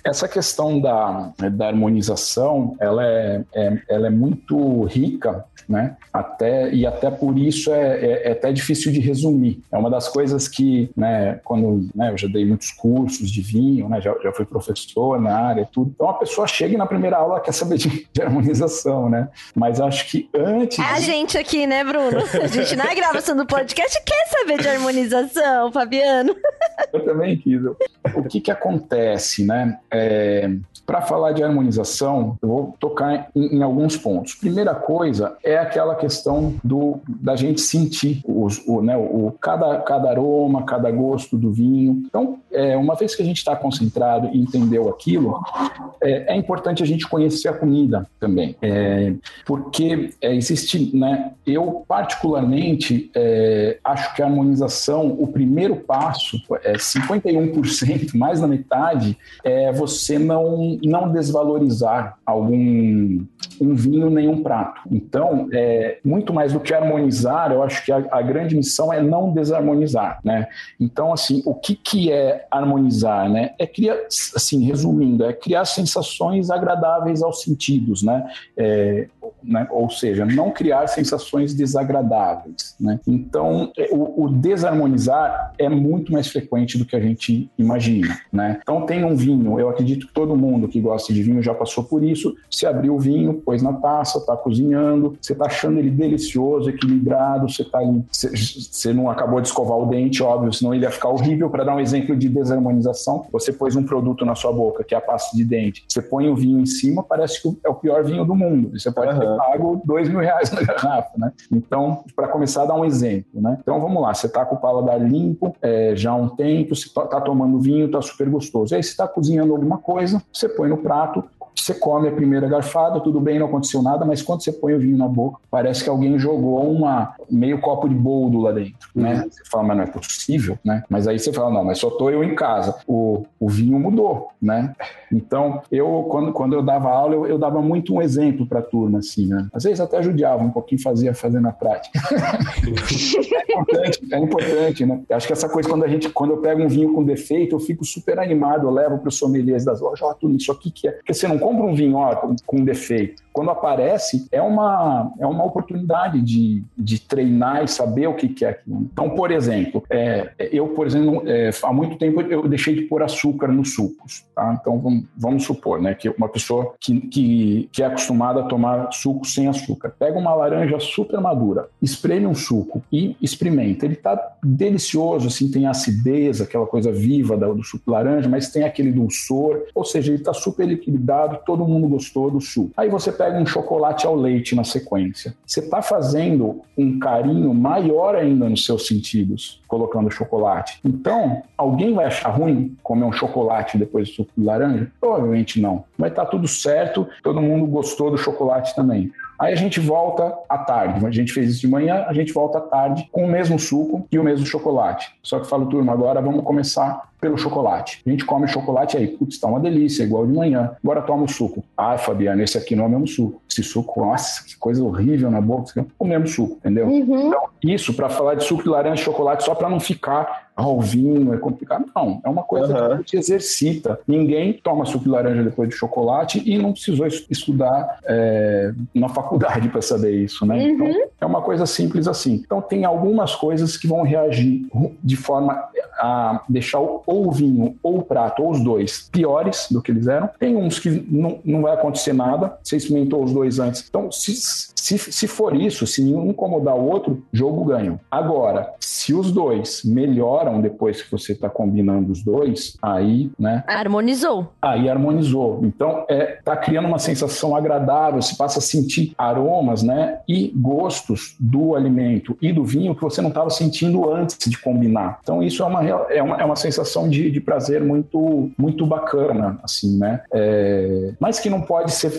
C: essa questão da, da harmonização, ela é, é, ela é muito rica, né? Até, e até por isso é, é, é, até difícil de resumir. É uma das coisas que, né, quando né, eu já dei muitos cursos de vinho, né, já, já fui professor na área e tudo. Então a pessoa chega e na primeira aula quer saber de, de harmonização, né? Mas acho que antes.
B: É a gente aqui, né, Bruno? A gente na gravação do podcast quer saber de harmonização, Fabiano.
C: eu também quis. O que que acontece, né? É, Para falar de harmonização, eu vou tocar em, em, alguns pontos. Primeira coisa é aquela questão do da gente sentir os, o, né, o, cada, cada aroma, cada gosto do vinho. Então, é, uma vez que a gente está concentrado e entendeu aquilo, é, é, importante a gente conhecer a comida também. É, porque é, existe, né? Eu particularmente é, acho que a harmonização, o primeiro passo, é 51%, *laughs* mais da metade, é você não, não desvalorizar algum um vinho nem um prato. Então, é, muito mais do que harmonizar, eu acho que a, a, grande missão é não desarmonizar, né? Então, assim, o que, que é harmonizar, né? É criar, assim, resumindo, é criar sensações agradáveis aos sentidos, né? É, né? Ou seja, não criar sensações desagradáveis, né? Então, é, o, o desarmonizar é muito mais frequente do que a gente imagina, né? Então, tem um vinho, eu acredito que todo mundo que gosta de vinho já passou por isso, se abriu o vinho, pôs na taça, está cozinhando, você está achando ele delicioso, equilibrado, você tá ali, você não acabou de escovar o dente, óbvio, senão ele ia ficar horrível. Para dar um exemplo de desarmonização, você pôs um produto na sua boca, que é a pasta de dente, você põe o vinho em cima, parece que é o pior vinho do mundo. Você pode uhum. ter pago dois mil reais na garrafa, né? Então, para começar a dar um exemplo, né? Então, vamos lá, você está com o paladar limpo é, já há um tempo, você está tomando vinho, está super gostoso. Aí você está cozinhando alguma coisa, você põe no prato, você come a primeira garfada, tudo bem, não aconteceu nada, mas quando você põe o vinho na boca, parece que alguém jogou uma meio copo de boldo lá dentro, né? Uhum. Você fala, mas não é possível, né? Mas aí você fala, não, mas só tô eu em casa. O, o vinho mudou, né? Então, eu, quando, quando eu dava aula, eu, eu dava muito um exemplo para a turma, assim, né? Às vezes até judiava um pouquinho, fazia fazer na prática. *laughs* é importante, é importante, né? Eu acho que essa coisa, quando a gente, quando eu pego um vinho com defeito, eu fico super animado, eu levo para os sommeliers das lojas, ó, tudo isso aqui que é. Porque você não compra um vinho ó, com defeito quando aparece, é uma, é uma oportunidade de, de treinar e saber o que, que é aquilo. Então, por exemplo, é, eu, por exemplo, é, há muito tempo eu deixei de pôr açúcar nos sucos. Tá? Então, vamos, vamos supor né, que uma pessoa que, que, que é acostumada a tomar suco sem açúcar, pega uma laranja super madura, espreme um suco e experimenta. Ele está delicioso, assim, tem acidez, aquela coisa viva do suco laranja, mas tem aquele dulçor, ou seja, ele está super equilibrado, todo mundo gostou do suco. Aí você pega um chocolate ao leite na sequência. Você está fazendo um carinho maior ainda nos seus sentidos, colocando chocolate. Então, alguém vai achar ruim comer um chocolate depois do suco de laranja? Provavelmente não. Vai estar tá tudo certo, todo mundo gostou do chocolate também. Aí a gente volta à tarde. A gente fez isso de manhã, a gente volta à tarde com o mesmo suco e o mesmo chocolate. Só que falo, turma, agora vamos começar pelo chocolate. A gente come chocolate aí, putz, tá uma delícia, igual de manhã. Agora toma o suco. Ah, Fabiano, esse aqui não é o mesmo suco. Esse suco, nossa, que coisa horrível na boca. O mesmo suco, entendeu? Uhum. Então, isso para falar de suco de laranja e chocolate só para não ficar ah, o vinho é complicado. Não, é uma coisa uhum. que a gente exercita. Ninguém toma suco de laranja depois de chocolate e não precisou estudar é, na faculdade *laughs* para saber isso, né? Uhum. Então, é uma coisa simples assim. Então, tem algumas coisas que vão reagir de forma a deixar ou o vinho ou o prato, ou os dois, piores do que eles eram. Tem uns que não, não vai acontecer nada, você experimentou os dois antes. Então, se, se, se for isso, se nenhum incomodar o outro, jogo ganho. Agora, se os dois melhoram depois que você está combinando os dois, aí, né?
B: Harmonizou.
C: Aí harmonizou. Então, é, tá criando uma sensação agradável, você passa a sentir aromas, né? E gostos do alimento e do vinho que você não estava sentindo antes de combinar. Então, isso é uma, é uma, é uma sensação de, de prazer muito, muito bacana, assim, né? É, mas que não pode ser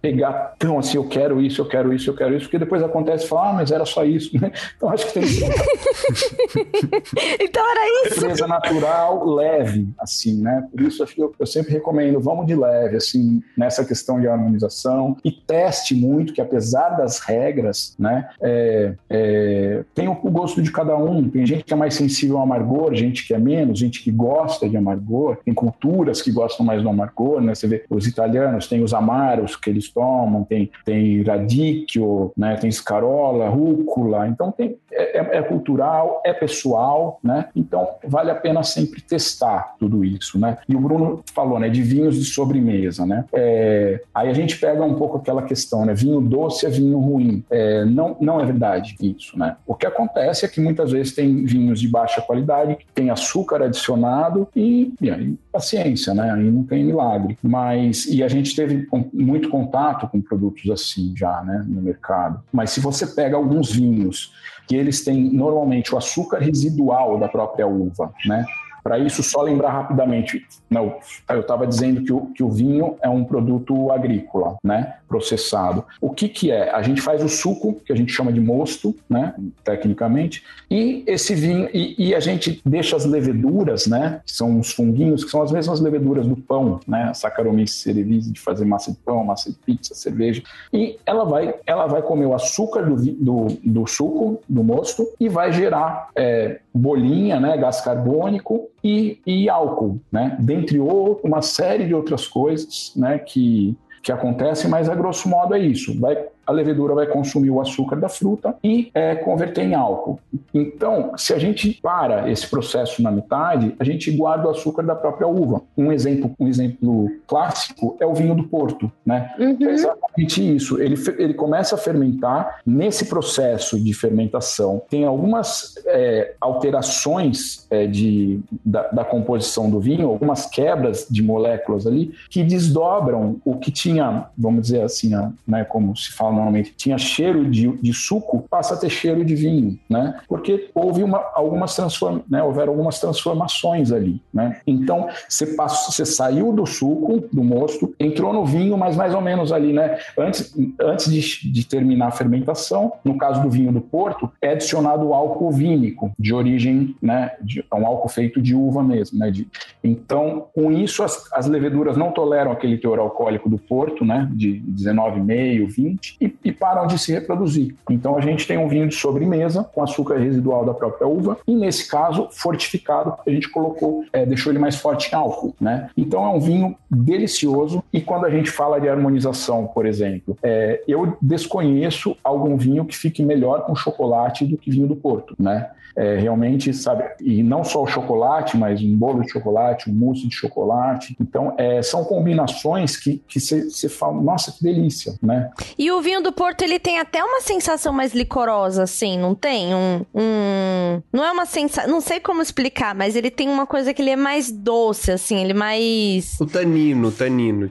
C: pegar tão assim, eu quero isso, eu quero isso, eu quero isso, porque depois acontece e fala, ah, mas era só isso, né? *laughs* Então acho que tem que *laughs*
B: Então era isso.
C: Defesa natural, leve, assim, né? Por isso acho que eu, eu, sempre recomendo, vamos de leve, assim, nessa questão de harmonização e teste muito, que apesar das regras, né, é, é, tem o, o gosto de cada um. Tem gente que é mais sensível ao amargor, gente que é menos, gente que gosta de amargor, tem culturas que gostam mais do amargor, né? Você vê os italianos, tem os amaros, que eles tomam, tem, tem radicchio, né, tem escarola, rúcula, então tem, é, é, é, cultural, é pessoal, né? Então vale a pena sempre testar tudo isso, né? E o Bruno falou, né, de vinhos de sobremesa, né? É, aí a gente pega um pouco aquela questão, né? Vinho doce é vinho ruim. É, não, não é verdade isso, né? O que acontece é que muitas vezes tem vinhos de baixa qualidade, que tem açúcar adicionado e, e aí, paciência, né? Aí não tem milagre. Mas, e a gente teve muito contato com produtos assim já, né, no mercado. Mas se você pega alguns vinhos que eles têm normalmente o açúcar residual da própria uva, né? Para isso, só lembrar rapidamente, não, eu estava dizendo que o, que o vinho é um produto agrícola, né, processado. O que, que é? A gente faz o suco, que a gente chama de mosto, né, tecnicamente, e esse vinho, e, e a gente deixa as leveduras, né, que são os funguinhos, que são as mesmas leveduras do pão, né, Saccharomyces cerevisiae, de fazer massa de pão, massa de pizza, cerveja, e ela vai, ela vai comer o açúcar do, do, do suco, do mosto, e vai gerar é, bolinha, né, gás carbônico, e, e álcool, né? Dentre uma série de outras coisas, né? Que, que acontecem, mas a grosso modo é isso. Vai a levedura vai consumir o açúcar da fruta e é, converter em álcool. Então, se a gente para esse processo na metade, a gente guarda o açúcar da própria uva. Um exemplo, um exemplo clássico é o vinho do Porto, né? Uhum. É exatamente isso. Ele, ele começa a fermentar. Nesse processo de fermentação, tem algumas é, alterações é, de, da, da composição do vinho, algumas quebras de moléculas ali, que desdobram o que tinha, vamos dizer assim, né, como se fala normalmente tinha cheiro de, de suco, passa a ter cheiro de vinho, né? Porque houve uma, algumas transform, né? houveram algumas transformações ali, né? Então, você, passou, você saiu do suco, do mosto, entrou no vinho, mas mais ou menos ali, né? Antes, antes de, de terminar a fermentação, no caso do vinho do Porto, é adicionado álcool vínico, de origem, né? De, é um álcool feito de uva mesmo, né? De, então, com isso, as, as leveduras não toleram aquele teor alcoólico do Porto, né? De 19,5, 20, e, e, param de se reproduzir. Então a gente tem um vinho de sobremesa com açúcar residual da própria uva e nesse caso fortificado, a gente colocou, é, deixou ele mais forte em álcool, né? Então é um vinho delicioso e quando a gente fala de harmonização, por exemplo, é, eu desconheço algum vinho que fique melhor com chocolate do que vinho do Porto, né? É, realmente, sabe, e não só o chocolate, mas um bolo de chocolate, um mousse de chocolate. Então, é, são combinações que você fala, nossa, que delícia, né?
B: E o vinho do Porto, ele tem até uma sensação mais licorosa, assim, não tem? Um, um... Não é uma sensação, não sei como explicar, mas ele tem uma coisa que ele é mais doce, assim, ele é mais...
A: O tanino, o tanino, *laughs*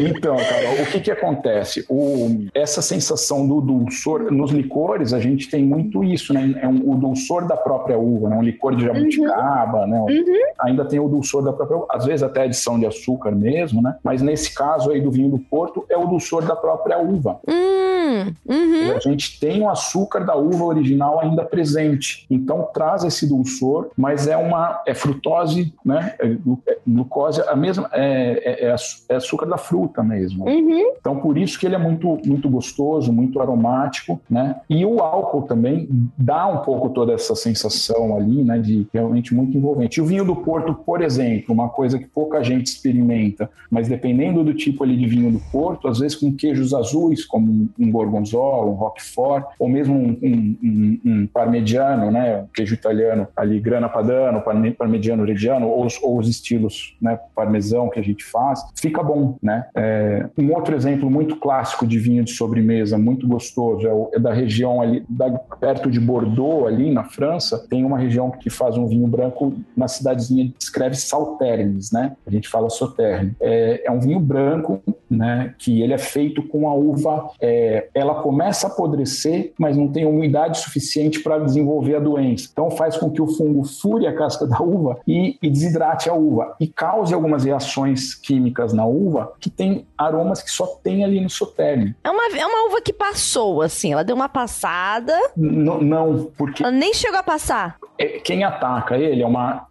C: então, cara, o que que acontece? O, essa sensação do dulçor, nos licores, a gente gente tem muito isso, né? É um, o dulçor da própria uva, né? um licor de jabuticaba, uhum. né? Uhum. Ainda tem o dulçor da própria uva, às vezes até adição de açúcar mesmo, né? Mas nesse caso aí do vinho do Porto é o dulçor da própria uva.
B: Uhum. uhum.
C: A gente tem o açúcar da uva original ainda presente, então traz esse dulçor, mas é uma é frutose, né? É, é glucose, a mesma é, é, é, açúcar da fruta mesmo.
B: Uhum.
C: Então por isso que ele é muito muito gostoso, muito aromático, né? E o álcool também dá um pouco toda essa sensação ali, né, de realmente muito envolvente. O vinho do Porto, por exemplo, uma coisa que pouca gente experimenta, mas dependendo do tipo ali de vinho do Porto, às vezes com queijos azuis, como um gorgonzola, um roquefort, ou mesmo um, um, um, um né, queijo italiano ali, grana padano, parmigiano reggiano, ou, ou os estilos, né, parmesão que a gente faz, fica bom, né. É, um outro exemplo muito clássico de vinho de sobremesa, muito gostoso, é, o, é da região ali da, perto de Bordeaux, ali na França, tem uma região que faz um vinho branco na cidadezinha, escreve Sauternes, né? A gente fala Sauternes. É, é um vinho branco, né? Que ele é feito com a uva, é, ela começa a apodrecer, mas não tem umidade suficiente para desenvolver a doença. Então faz com que o fungo fure a casca da uva e, e desidrate a uva e cause algumas reações químicas na uva que tem aromas que só tem ali no Sauternes.
B: É uma, é uma uva que passou, assim, ela deu uma passada
C: N não, porque.
B: Ela nem chegou a passar.
C: É, quem ataca ele é uma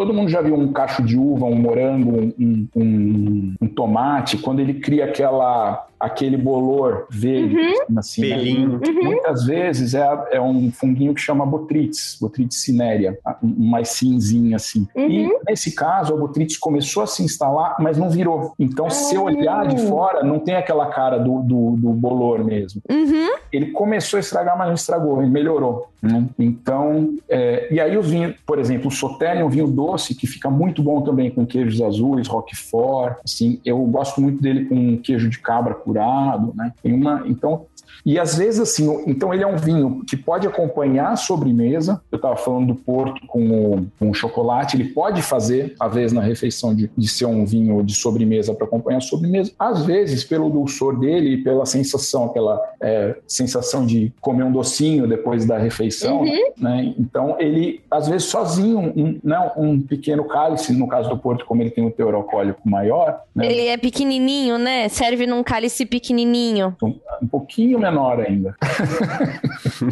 C: Todo mundo já viu um cacho de uva, um morango, um, um, um tomate, quando ele cria aquela aquele bolor verde,
B: uhum.
C: assim, né? uhum. muitas vezes é, é, um funguinho que chama Botrytis, Botrytis cinerea, mais cinzinha assim.
B: Uhum.
C: E nesse caso, a Botrytis começou a se instalar, mas não virou. Então, se olhar de fora, não tem aquela cara do, do, do bolor mesmo.
B: Uhum.
C: ele começou a estragar, mas não estragou, ele melhorou. Né? Então, é, e aí o vinho, por exemplo, o Sauternes é um vinho doce que fica muito bom também com queijos azuis, Roquefort, assim, eu gosto muito dele com queijo de cabra curado, né? Uma, então, e às vezes, assim, então ele é um vinho que pode acompanhar a sobremesa. Eu estava falando do Porto com o, com chocolate, ele pode fazer, às vezes, na refeição, de, de ser um vinho de sobremesa para acompanhar a sobremesa. Às vezes, pelo dulçor dele e pela sensação, aquela é, sensação de comer um docinho depois da refeição, uhum. né? Então, ele, às vezes, sozinho, um, não, um pequeno cálice, no caso do Porto, como ele tem um teor alcoólico maior.
B: Né? Ele é pequenininho, né? Serve num cálice pequenininho.
C: Um, um pouquinho menor ainda.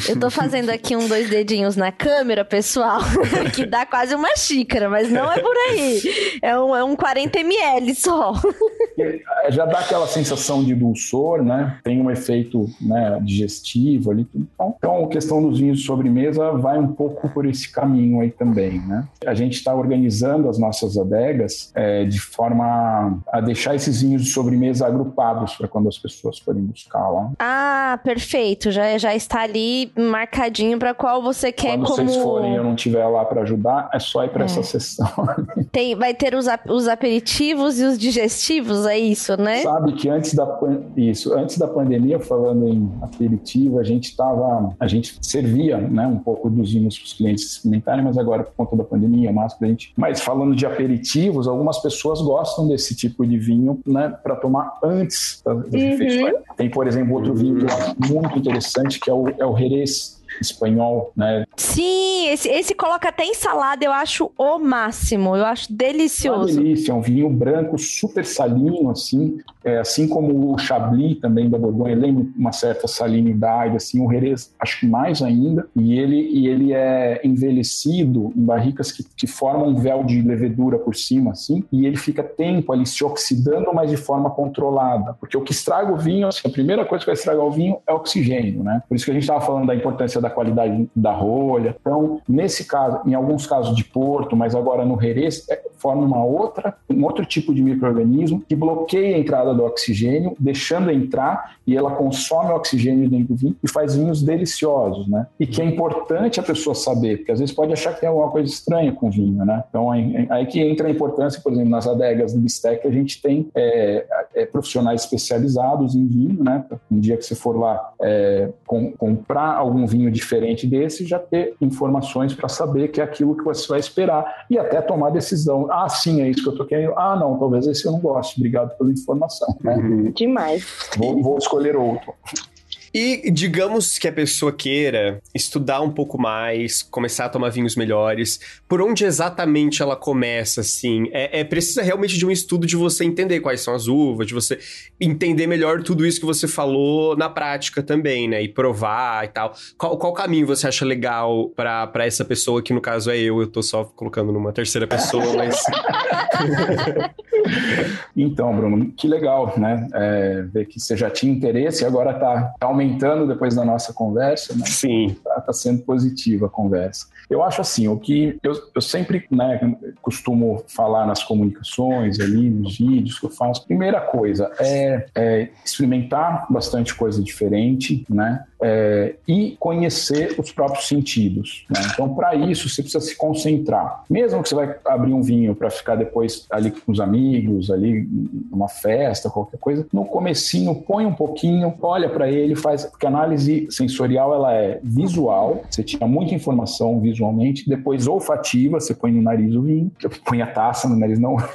B: Eu tô fazendo aqui um dois dedinhos na câmera, pessoal, *laughs* que dá quase uma xícara, mas não é por aí. É um, é um 40 ml só.
C: É, já dá aquela sensação de dulçor, né? Tem um efeito né, digestivo ali. Então, então, a questão dos vinhos de sobremesa vai um pouco por esse caminho aí também, né? A gente está organizando as nossas adegas é, de forma a deixar esses vinhos de sobremesa agrupados para quando as pessoas forem buscar lá.
B: Ah, perfeito. Já, já está ali marcadinho para qual você quer
C: quando
B: como...
C: vocês forem e eu não estiver lá para ajudar, é só ir para é. essa sessão. *laughs*
B: Tem, vai ter os, os aperitivos e os digestivos, é isso, né?
C: Sabe que antes da isso, antes da pandemia, falando em aperitivo, a gente estava, a gente servia, né, um pouco dos vinhos para os clientes experimentarem, mas agora por conta da pandemia, máscara, a gente. Mas falando de aperitivos, algumas pessoas gostam desse tipo de vinho, né, para tomar antes das uhum. refeições. Tem, por exemplo, outro vinho muito interessante que é o, é o Jerez espanhol, né?
B: Sim, esse, esse coloca até em salada, eu acho o máximo, eu acho delicioso.
C: Uma delícia, é um vinho branco super salinho, assim, é, assim como o Chablis também da Borgonha, lembra uma certa salinidade, assim, o Jerez acho que mais ainda, e ele, e ele é envelhecido em barricas que, que formam um véu de levedura por cima, assim, e ele fica tempo ali se oxidando, mas de forma controlada, porque o que estraga o vinho, assim, a primeira coisa que vai estragar o vinho é o oxigênio, né? Por isso que a gente estava falando da importância da qualidade da rolha. Então, nesse caso, em alguns casos de Porto, mas agora no Jerez, é, forma uma outra, um outro tipo de microorganismo que bloqueia a entrada do oxigênio, deixando entrar e ela consome o oxigênio dentro do vinho e faz vinhos deliciosos, né? E que é importante a pessoa saber, porque às vezes pode achar que tem alguma coisa estranha com vinho, né? Então aí, que entra a importância, por exemplo, nas adegas do Bistec a gente tem é, é, profissionais especializados em vinho, né? Um dia que você for lá é, com, comprar algum vinho diferente desse, já ter informações para saber que é aquilo que você vai esperar e até tomar decisão ah, sim, é isso que eu tô querendo. Ah, não, talvez esse eu não goste. Obrigado pela informação. Né?
B: Uhum. Demais.
C: Vou, vou escolher outro.
A: E digamos que a pessoa queira estudar um pouco mais, começar a tomar vinhos melhores, por onde exatamente ela começa, assim? É, é, precisa realmente de um estudo de você entender quais são as uvas, de você entender melhor tudo isso que você falou na prática também, né? E provar e tal. Qual, qual caminho você acha legal para essa pessoa, que no caso é eu, eu tô só colocando numa terceira pessoa, mas. *laughs*
C: então, Bruno, que legal, né? É, ver que você já tinha interesse e agora tá, tá aumentando depois da nossa conversa, né?
A: Sim.
C: Está tá sendo positiva a conversa. Eu acho assim, o que eu, eu sempre né, costumo falar nas comunicações ali, nos vídeos que eu faço, primeira coisa é, é experimentar bastante coisa diferente, né? É, e conhecer os próprios sentidos. Né? Então, para isso, você precisa se concentrar. Mesmo que você vai abrir um vinho para ficar depois ali com os amigos, ali numa festa, qualquer coisa, no comecinho, põe um pouquinho, olha para ele, faz... Porque a análise sensorial, ela é visual, você tira muita informação visualmente, depois olfativa, você põe no nariz o vinho, põe a taça no nariz, não. *laughs*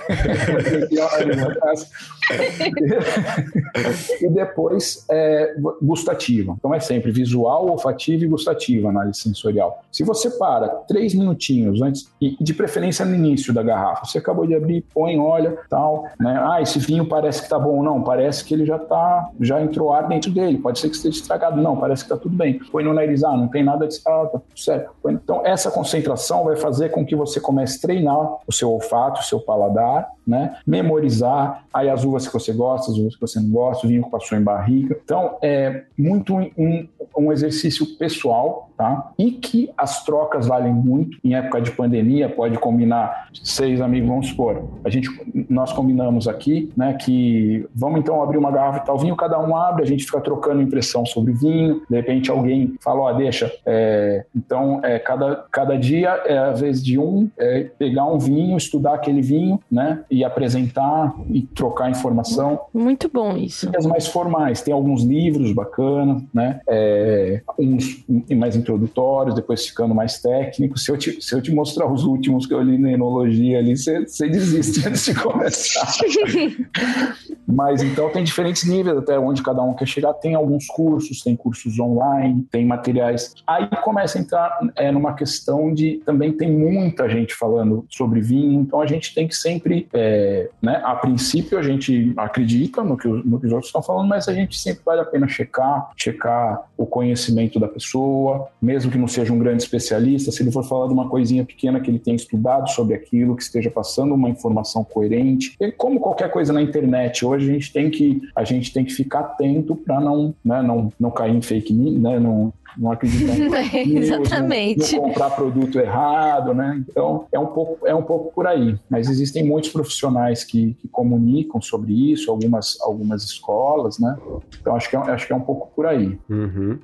C: e depois é, gustativa. Então é sempre visual, olfativa e gustativa, análise sensorial. Se você para três minutinhos antes, e de preferência no início da garrafa, você acabou de abrir, põe, olha, tal, né? Ah, esse vinho parece que tá bom. Não, parece que ele já tá, já entrou ar dentro dele. Pode ser que esteja estragado. Não, parece que tá tudo bem. Põe no nariz, ah, não tem nada de ah, tá tudo certo. Então, essa concentração vai fazer com que você comece a treinar o seu olfato, o seu paladar, né? Memorizar aí as uvas que você gosta, as uvas que você não gosta, o vinho que passou em barriga. Então, é muito um, um exercício pessoal, tá? E que as trocas valem muito. Em época de pandemia, pode combinar seis amigos, vamos supor. A gente, nós combinamos aqui, né, que vamos então abrir uma garrafa e tal vinho, cada um abre, a gente fica trocando impressão sobre vinho. De repente alguém fala, ó, oh, deixa. É, então, é, cada, cada dia, é, às vezes de um, é, pegar um vinho, estudar aquele vinho, né, e apresentar e trocar informação.
B: Muito bom isso.
C: E as mais formais, tem alguns livros bacanas, né, é, uns mais introdutórios, depois ficando mais técnicos. Se eu te, se eu te mostrar os últimos que eu li na enologia ali, você, você desiste antes de começar. *laughs* Mas então tem diferentes níveis até onde cada um quer chegar. Tem alguns cursos, tem cursos online, tem materiais. Aí começa a entrar é, numa questão de também tem muita gente falando sobre vinho, então a gente tem que sempre, é, né, a princípio a gente acredita no que, no que os outros estão falando, mas a gente sempre vale a pena checar, checar o conhecimento da pessoa, mesmo que não seja um grande especialista, se ele for falar de uma coisinha pequena que ele tenha estudado sobre aquilo, que esteja passando uma informação coerente. E como qualquer coisa na internet, hoje a gente tem que, a gente tem que ficar atento para não, né, não, não cair em fake news, né, não, não acreditar em *laughs*
B: é, Exatamente.
C: Não, não, comprar produto errado, né? Então é um pouco é um pouco por aí. Mas existem muitos profissionais que, que comunicam sobre isso, algumas algumas escolas, né? Então acho que é, acho que é um pouco por aí.
A: Uhum.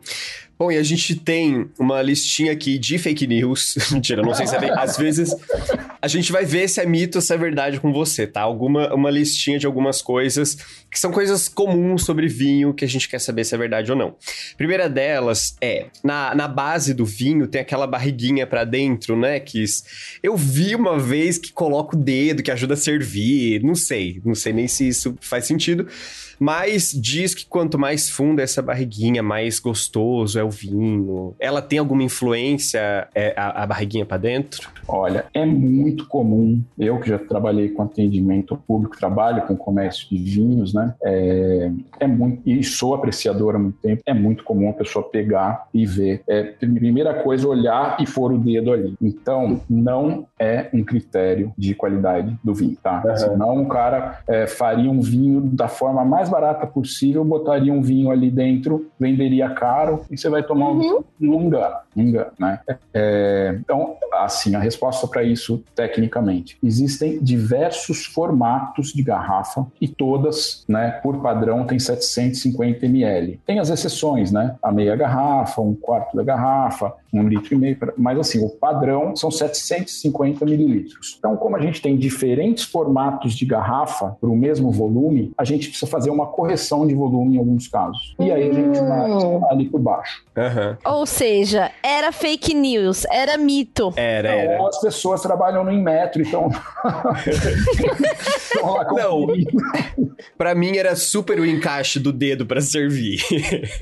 A: Bom, e a gente tem uma listinha aqui de fake news. *laughs* Mentira, não sei se é bem. Às vezes a gente vai ver se é mito ou se é verdade com você, tá? Alguma, uma listinha de algumas coisas que são coisas comuns sobre vinho que a gente quer saber se é verdade ou não. Primeira delas é, na, na base do vinho tem aquela barriguinha para dentro, né? Que eu vi uma vez que coloca o dedo, que ajuda a servir. Não sei, não sei nem se isso faz sentido. Mas diz que quanto mais funda essa barriguinha, mais gostoso é o vinho. Ela tem alguma influência, é, a, a barriguinha para dentro?
C: Olha, é muito comum. Eu que já trabalhei com atendimento público, trabalho com comércio de vinhos, né? É, é muito, e sou apreciador há muito tempo. É muito comum a pessoa pegar e ver. É, primeira coisa, olhar e for o dedo ali. Então, não é um critério de qualidade do vinho, tá? Uhum. Senão, o cara é, faria um vinho da forma mais mais barata possível, botaria um vinho ali dentro, venderia caro e você vai tomar uhum. um, um engano, um engano né? É, então, assim, a resposta para isso, tecnicamente, existem diversos formatos de garrafa e todas, né, por padrão, tem 750 ml. Tem as exceções, né? A meia garrafa, um quarto da garrafa, um litro e meio, mas assim, o padrão são 750 mililitros. Então, como a gente tem diferentes formatos de garrafa para o mesmo volume, a gente precisa fazer uma correção de volume em alguns casos. E aí a gente vai hum. ali por baixo.
B: Uhum. Ou seja, era fake news, era mito.
A: Era, era.
C: Então, as pessoas trabalham no metro, então. *laughs*
A: Não, para mim era super o encaixe do dedo para servir.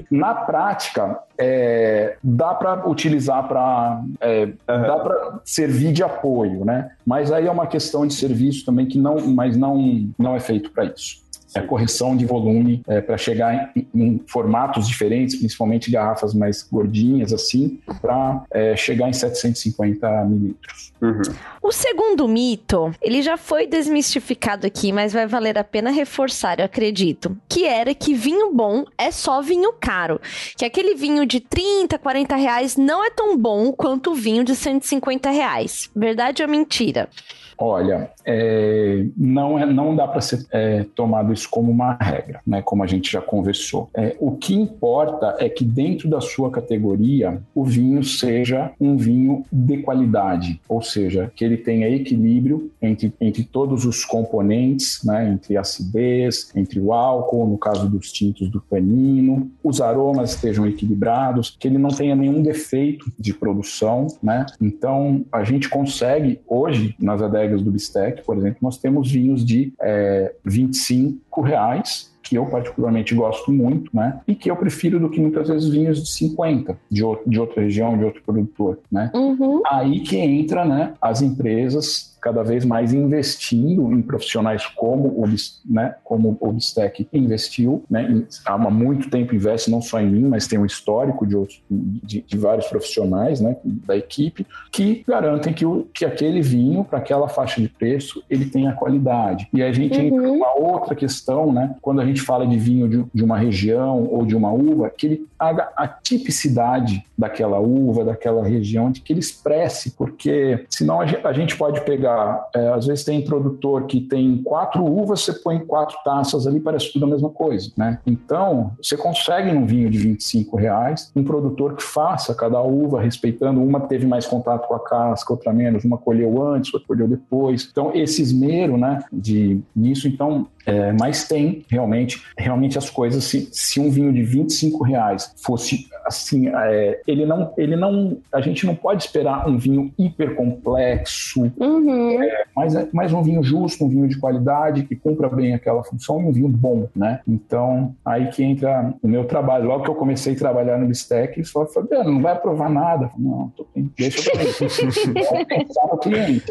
C: Na prática, é, dá para utilizar para é, uhum. dá para servir de apoio, né? Mas aí é uma questão de serviço também que não, mas não não é feito para isso é, correção de volume é, para chegar em, em, formatos diferentes, principalmente garrafas mais gordinhas, assim, para é, chegar em 750 mililitros.
B: Uhum. O segundo mito, ele já foi desmistificado aqui, mas vai valer a pena reforçar, eu acredito, que era que vinho bom é só vinho caro. Que aquele vinho de 30, 40 reais não é tão bom quanto o vinho de 150 reais. Verdade ou mentira?
C: Olha, é, não, é, não dá para ser é, tomado isso como uma regra, né, como a gente já conversou. É, o que importa é que dentro da sua categoria o vinho seja um vinho de qualidade, ou seja, que ele tenha equilíbrio entre, entre todos os componentes, né, entre acidez, entre o álcool, no caso dos tintos do tanino, os aromas estejam equilibrados, que ele não tenha nenhum defeito de produção, né? Então a gente consegue hoje nas adegas bodegas do Bistec, por exemplo, nós temos vinhos de é, 25 reais que eu particularmente gosto muito, né? E que eu prefiro do que muitas vezes vinhos de 50 de, outro, de outra região, de outro produtor, né? Uhum. Aí que entra, né? As empresas cada vez mais investindo em profissionais como o, né, como o Bistec investiu, né, há muito tempo investe não só em mim, mas tem um histórico de, outros, de, de vários profissionais né, da equipe que garantem que, o, que aquele vinho, para aquela faixa de preço, ele tenha qualidade. E a gente uhum. entra numa outra questão, né, quando a gente fala de vinho de, de uma região ou de uma uva, que ele haja a tipicidade daquela uva, daquela região, de que ele expresse, porque senão a gente pode pegar, é, às vezes tem produtor que tem quatro uvas, você põe quatro taças ali, parece tudo a mesma coisa, né? Então, você consegue num vinho de 25 reais, um produtor que faça cada uva respeitando, uma teve mais contato com a casca, outra menos, uma colheu antes, outra colheu depois. Então, esse esmero, né, de nisso, então, é, mas tem realmente, realmente as coisas, se, se um vinho de 25 reais fosse assim, é, ele não, ele não, a gente não pode esperar um vinho hiper complexo, uhum. é, mas, mas um vinho justo, um vinho de qualidade, que cumpra bem aquela função e um vinho bom, né? Então, aí que entra o meu trabalho. Logo que eu comecei a trabalhar no Bistec, falaram, Fabiano, não vai aprovar nada. Não, tô, deixa eu *laughs* pensar no cliente.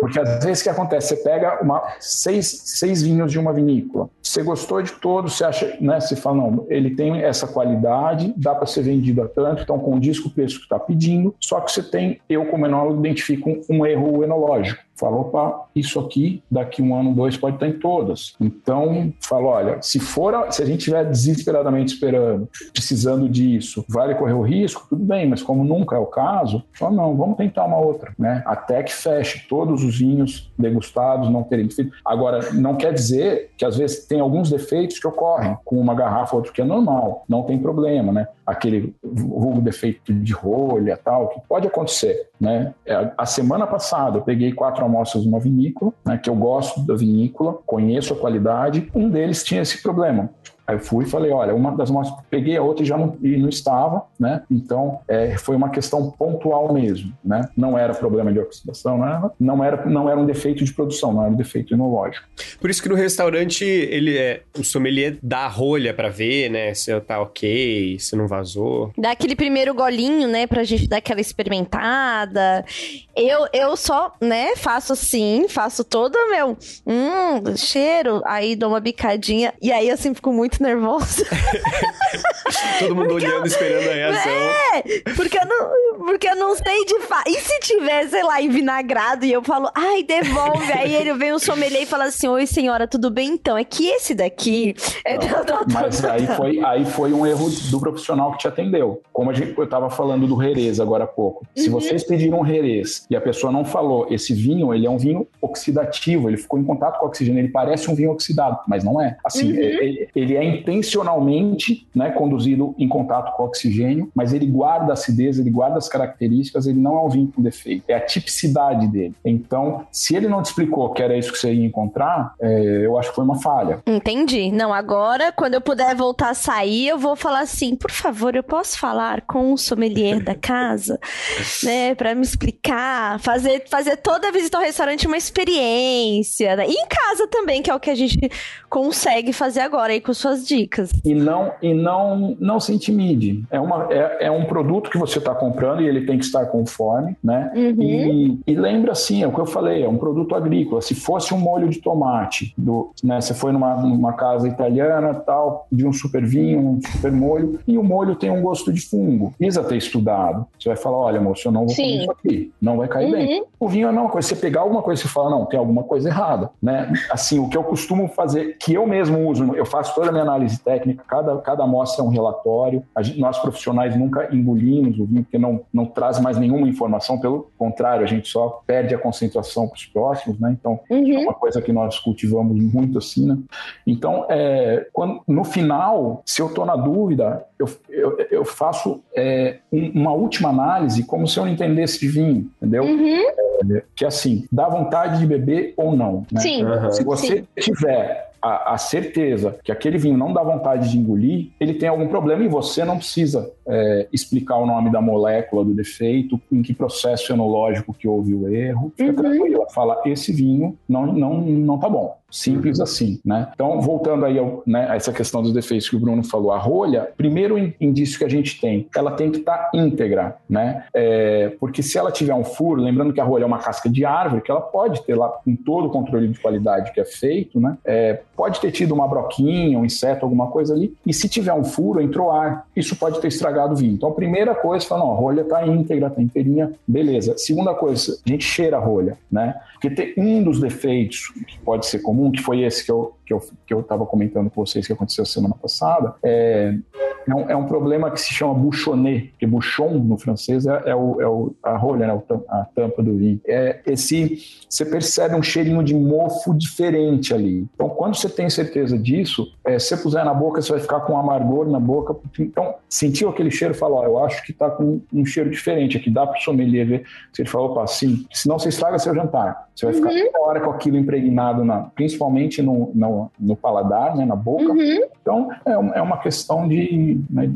C: Porque às vezes o que acontece? Você pega uma, seis, seis vinhos de uma vinícola, você gostou de todos, você acha, né? Você fala, não, ele tem essa qualidade, dá para ser vendido a tanto, então condiz com o preço que está pedindo, só que você tem, eu como enólogo identifico um, um erro enológico. Falou, opa, isso aqui, daqui um ano, dois, pode estar em todas. Então, falou, olha, se for, se a gente estiver desesperadamente esperando, precisando disso, vale correr o risco, tudo bem, mas como nunca é o caso, fala, não, vamos tentar uma outra, né? Até que feche todos os vinhos degustados, não terem defeito. Agora, não quer dizer que às vezes tem alguns defeitos que ocorrem com uma garrafa ou outra, que é normal, não tem problema, né? Aquele vulgo defeito de rolha, tal, que pode acontecer, né? É, a semana passada eu peguei quatro amostras de uma vinícola, né, que eu gosto da vinícola, conheço a qualidade, um deles tinha esse problema. Aí eu fui e falei, olha, uma das amostras, peguei a outra e já não, e não estava, né? Então, é, foi uma questão pontual mesmo, né? Não era problema de oxidação, não era, não era, não era um defeito de produção, não era um defeito enológico.
A: Por isso que no restaurante, ele é, o sommelier dá a rolha para ver, né? Se tá ok, se não vazou.
B: Dá aquele primeiro golinho, né? Pra gente dar aquela experimentada. Eu, eu só, né, faço assim, faço todo o meu, hum, cheiro, aí dou uma bicadinha, e aí assim, fico muito muito nervosa. *laughs* *laughs*
A: Todo mundo porque olhando, eu... esperando a reação.
B: É, porque eu não, porque eu não sei de fato. E se tiver, sei lá, envinagrado e eu falo, ai, devolve. Aí ele vem um sommelier e fala assim: Oi, senhora, tudo bem? Então, é que esse daqui. É...
C: Mas aí foi, aí foi um erro do profissional que te atendeu. Como a gente, eu tava falando do Jerez agora há pouco. Se uhum. vocês pediram um Jerez e a pessoa não falou, esse vinho, ele é um vinho oxidativo, ele ficou em contato com o oxigênio, ele parece um vinho oxidado, mas não é. Assim, uhum. ele, ele é intencionalmente né, conduzido em contato com o oxigênio, mas ele guarda a acidez, ele guarda as características, ele não é um vinho com defeito, é a tipicidade dele. Então, se ele não te explicou que era isso que você ia encontrar, é, eu acho que foi uma falha.
B: Entendi. Não, agora, quando eu puder voltar a sair, eu vou falar assim, por favor, eu posso falar com o sommelier da casa, *laughs* né, para me explicar, fazer, fazer toda a visita ao restaurante uma experiência, né? E em casa também, que é o que a gente consegue fazer agora aí com suas dicas.
C: E não, e não, não se intimide. É, uma, é, é um produto que você está comprando e ele tem que estar conforme, né? Uhum. E, e lembra assim, é o que eu falei, é um produto agrícola. Se fosse um molho de tomate, do, né? Você foi numa, numa casa italiana, tal, de um super vinho, um super molho, e o molho tem um gosto de fungo. Precisa ter estudado. Você vai falar, olha, moço, eu não vou Sim. comer isso aqui. Não vai cair uhum. bem. O vinho é a mesma coisa. Você pegar alguma coisa e fala, não, tem alguma coisa errada, né? Assim, o que eu costumo fazer, que eu mesmo uso, eu faço toda a minha análise técnica, cada, cada amostra é um relatório. Gente, nós profissionais nunca engolimos o vinho, porque não, não traz mais nenhuma informação, pelo contrário, a gente só perde a concentração para os próximos, né? Então, uhum. é uma coisa que nós cultivamos muito assim, né? Então, é, quando, no final, se eu estou na dúvida, eu, eu, eu faço é, uma última análise como se eu não entendesse de vinho, entendeu? Uhum. É, que assim, dá vontade de beber ou não. Né?
B: Sim. Uhum.
C: Se você Sim. tiver a, a, certeza que aquele vinho não dá vontade de engolir, ele tem algum problema e você não precisa é, explicar o nome da molécula do defeito, em que processo enológico que houve o erro. Fica uhum. tranquilo, fala, esse vinho não, não, não tá bom. Simples assim, né? Então, voltando aí ao, né, a essa questão dos defeitos que o Bruno falou, a rolha, primeiro indício que a gente tem, ela tem que estar tá íntegra, né? É, porque se ela tiver um furo, lembrando que a rolha é uma casca de árvore, que ela pode ter lá com todo o controle de qualidade que é feito, né? É, pode ter tido uma broquinha, um inseto, alguma coisa ali, e se tiver um furo, entrou ar, isso pode ter estragado o vinho. Então, a primeira coisa, fala, não, a rolha está íntegra, está inteirinha, beleza. Segunda coisa, a gente cheira a rolha, né? Porque tem um dos defeitos que pode ser comum, que foi esse que eu que eu que eu estava comentando com vocês que aconteceu semana passada, é, é um, é um, problema que se chama bouchonnet, que bouchon no francês é, é, o, é o, a rolha, né, a tampa do vinho. É esse, você percebe um cheirinho de mofo diferente ali. Então, quando você tem certeza disso, é, se você puser na boca, você vai ficar com um amargor na boca. Então, sentiu aquele cheiro, fala, ó, eu acho que está com um cheiro diferente aqui, dá para o sommelier ver. Se ele falou, opa, sim, senão você estraga seu jantar. Você vai ficar uhum. toda hora com aquilo impregnado, na, principalmente no, no, no paladar, né, na boca. Uhum. Então, é, é uma questão de, né,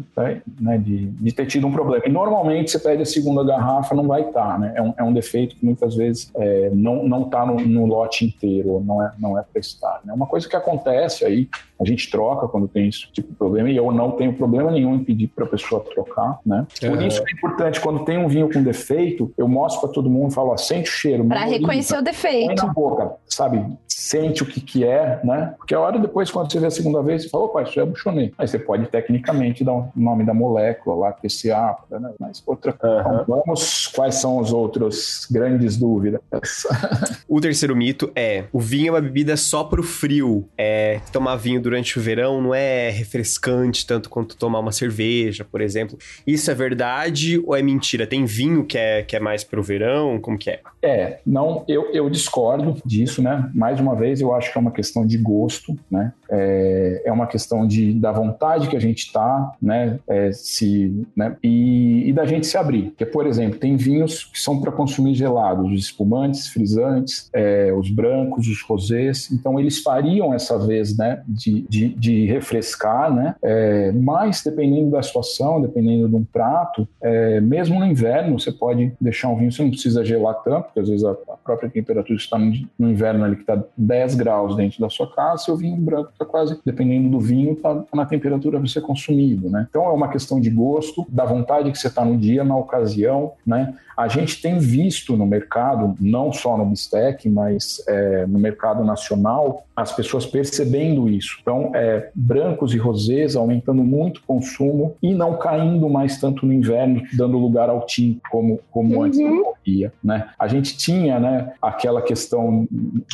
C: né, de, de, ter tido um problema. E normalmente você pede a segunda garrafa, não vai estar, tá, né? É um, é um defeito que muitas vezes é, não não está no, no, lote inteiro, não é não é para estar. Né? Uma coisa que acontece aí, a gente troca quando tem esse tipo de problema e eu não tenho problema nenhum em pedir para a pessoa trocar, né? Por isso é importante quando tem um vinho com defeito, eu mostro para todo mundo, falo, ó, sente o cheiro.
B: Para reconhecer o defeito.
C: na boca, sabe? Sente o que que é, né? Porque a hora depois quando você vê a segunda vez, você fala, opa, isso é buchonê. Aí você pode tecnicamente dar o um nome da molécula lá, TCA, né? Mas outra. Uhum. Então, vamos, quais são as outras grandes dúvidas? *laughs*
A: o terceiro mito é: o vinho é uma bebida só pro frio. É tomar vinho durante o verão não é refrescante tanto quanto tomar uma cerveja, por exemplo. Isso é verdade ou é mentira? Tem vinho que é, que é mais pro verão? Como que é?
C: É, não, eu, eu discordo disso, né? Mais uma vez, eu acho que é uma questão de gosto, né? É, é uma questão de, da vontade que a gente tá, né? É, se, né? E, e, da gente se abrir. Porque, por exemplo, tem vinhos que são para consumir gelados, os espumantes, frisantes, é, os brancos, os rosés. Então, eles fariam essa vez, né? De, de, de refrescar, né? É, mas, dependendo da situação, dependendo de um prato, é, mesmo no inverno, você pode deixar um vinho, você não precisa gelar tanto, porque às vezes a, a própria temperatura está no, no inverno ali que está 10 graus dentro da sua casa, seu vinho branco está quase, dependendo do vinho, está na temperatura para ser consumido, né? Então é uma questão de gosto, da vontade que você está no dia, na ocasião, né? A gente tem visto no mercado, não só no Bistec, mas é, no mercado nacional, as pessoas percebendo isso. Então, é, brancos e rosés aumentando muito o consumo e não caindo mais tanto no inverno, dando lugar ao tinto, como, como uhum. antes ocorria. Né? A gente tinha né, aquela questão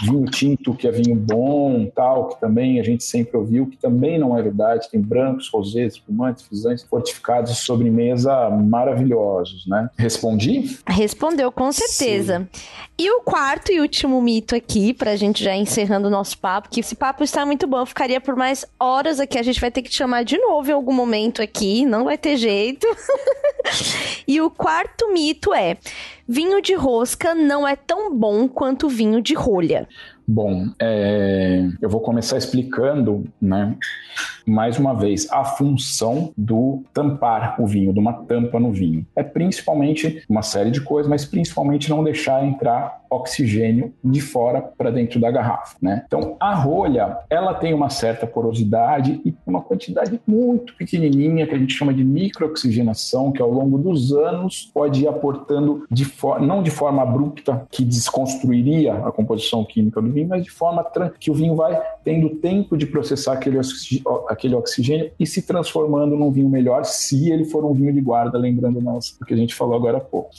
C: vinho tinto, que é vinho bom, tal, que também a gente sempre ouviu, que também não é verdade. Tem brancos, rosés, espumantes, frisantes, fortificados de sobremesa maravilhosos. Né? Respondi?
B: Respondeu, com certeza. Sim. E o quarto e último mito aqui, pra gente já encerrando o nosso papo, que esse papo está muito bom, ficaria por mais horas aqui, a gente vai ter que te chamar de novo em algum momento aqui, não vai ter jeito. *laughs* e o quarto mito é: vinho de rosca não é tão bom quanto vinho de rolha.
C: Bom, é, eu vou começar explicando, né, mais uma vez, a função do tampar o vinho, de uma tampa no vinho. É principalmente uma série de coisas, mas principalmente não deixar entrar oxigênio de fora para dentro da garrafa, né? Então, a rolha, ela tem uma certa porosidade e uma quantidade muito pequenininha que a gente chama de microoxigenação, que ao longo dos anos pode ir aportando de não de forma abrupta que desconstruiria a composição química do vinho, mas de forma que o vinho vai tendo tempo de processar aquele, aquele oxigênio e se transformando num vinho melhor se ele for um vinho de guarda, lembrando o que a gente falou agora há pouco.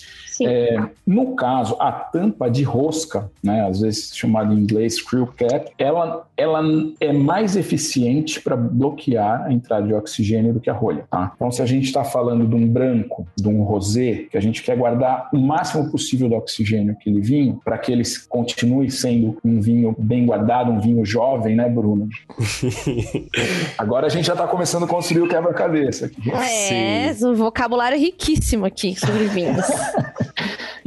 C: É, no caso, a tampa de rosca, né, às vezes chamada em inglês screw cap, ela, ela é mais eficiente para bloquear a entrada de oxigênio do que a rolha. Tá? Então, se a gente está falando de um branco, de um rosé, que a gente quer guardar o máximo possível do oxigênio aquele vinho, para que ele continue sendo um vinho bem guardado, um vinho jovem, né, Bruno? *laughs* Agora a gente já está começando a construir o quebra-cabeça.
B: É, Sim. um vocabulário riquíssimo aqui sobre vinhos. *laughs*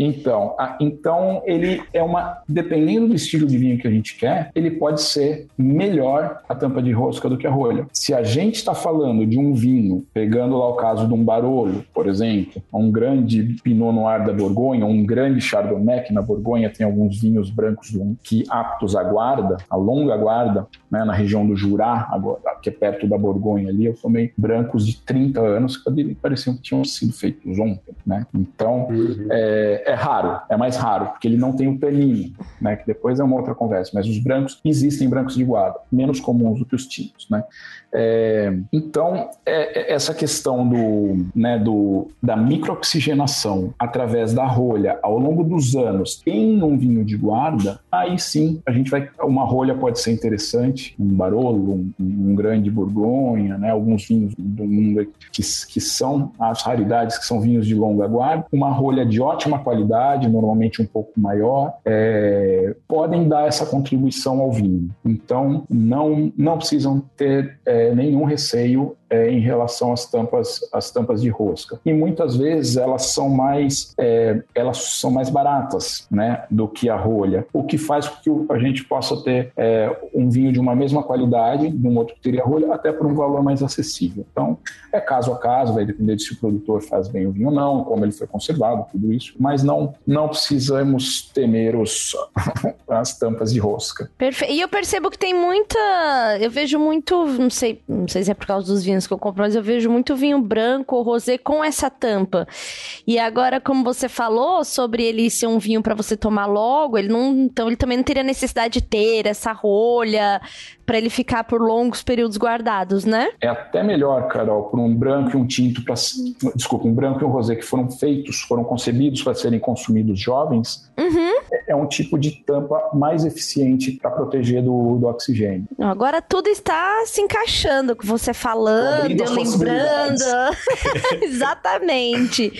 C: Então, a, então ele é uma. Dependendo do estilo de vinho que a gente quer, ele pode ser melhor a tampa de rosca do que a rolha. Se a gente está falando de um vinho, pegando lá o caso de um Barolo, por exemplo, um grande Pinot Noir da Borgonha, um grande Chardonnay, que na Borgonha tem alguns vinhos brancos que aptos à guarda, a longa guarda, né, na região do Jurá, agora, que é perto da Borgonha ali, eu tomei brancos de 30 anos que pareciam que tinham sido feitos ontem, né? Então, uhum. é, é, raro, é mais raro, porque ele não tem o tanino, né? Que depois é uma outra conversa, mas os brancos, existem brancos de guarda, menos comuns do que os tintos, né? É, então, é, é, essa questão do, né, do, da microoxigenação através da rolha ao longo dos anos em um vinho de guarda, aí sim a gente vai. Uma rolha pode ser interessante, um Barolo, um, um grande Borgonha, né, alguns vinhos do mundo que, que são as raridades, que são vinhos de longa guarda, uma rolha de ótima qualidade, normalmente um pouco maior, é, podem dar essa contribuição ao vinho. Então, não, não precisam ter. É, nenhum receio é, em relação às tampas, às tampas de rosca. E muitas vezes elas são mais, é, elas são mais baratas, né, do que a rolha, o que faz com que a gente possa ter é, um vinho de uma mesma qualidade, de um outro que teria rolha, até por um valor mais acessível. Então, é caso a caso, vai depender de se o produtor faz bem o vinho ou não, como ele foi conservado, tudo isso, mas não, não precisamos temer os, *laughs* as tampas de rosca.
B: Perfeito. E eu percebo que tem muita, eu vejo muito, não sei, não sei se é por causa dos vinhos vinhos que eu compro, mas eu vejo muito vinho branco ou rosé com essa tampa. E agora, como você falou sobre ele ser um vinho para você tomar logo, ele não, então ele também não teria necessidade de ter essa rolha para ele ficar por longos períodos guardados, né?
C: É até melhor, Carol, por um branco e um tinto para desculpa, um branco e um rosé que foram feitos, foram concebidos para serem consumidos jovens.
B: Uhum.
C: É, é um tipo de tampa mais eficiente para proteger do, do oxigênio.
B: Agora tudo está se encaixando com você falando, eu lembrando. *laughs* *laughs* Exatamente.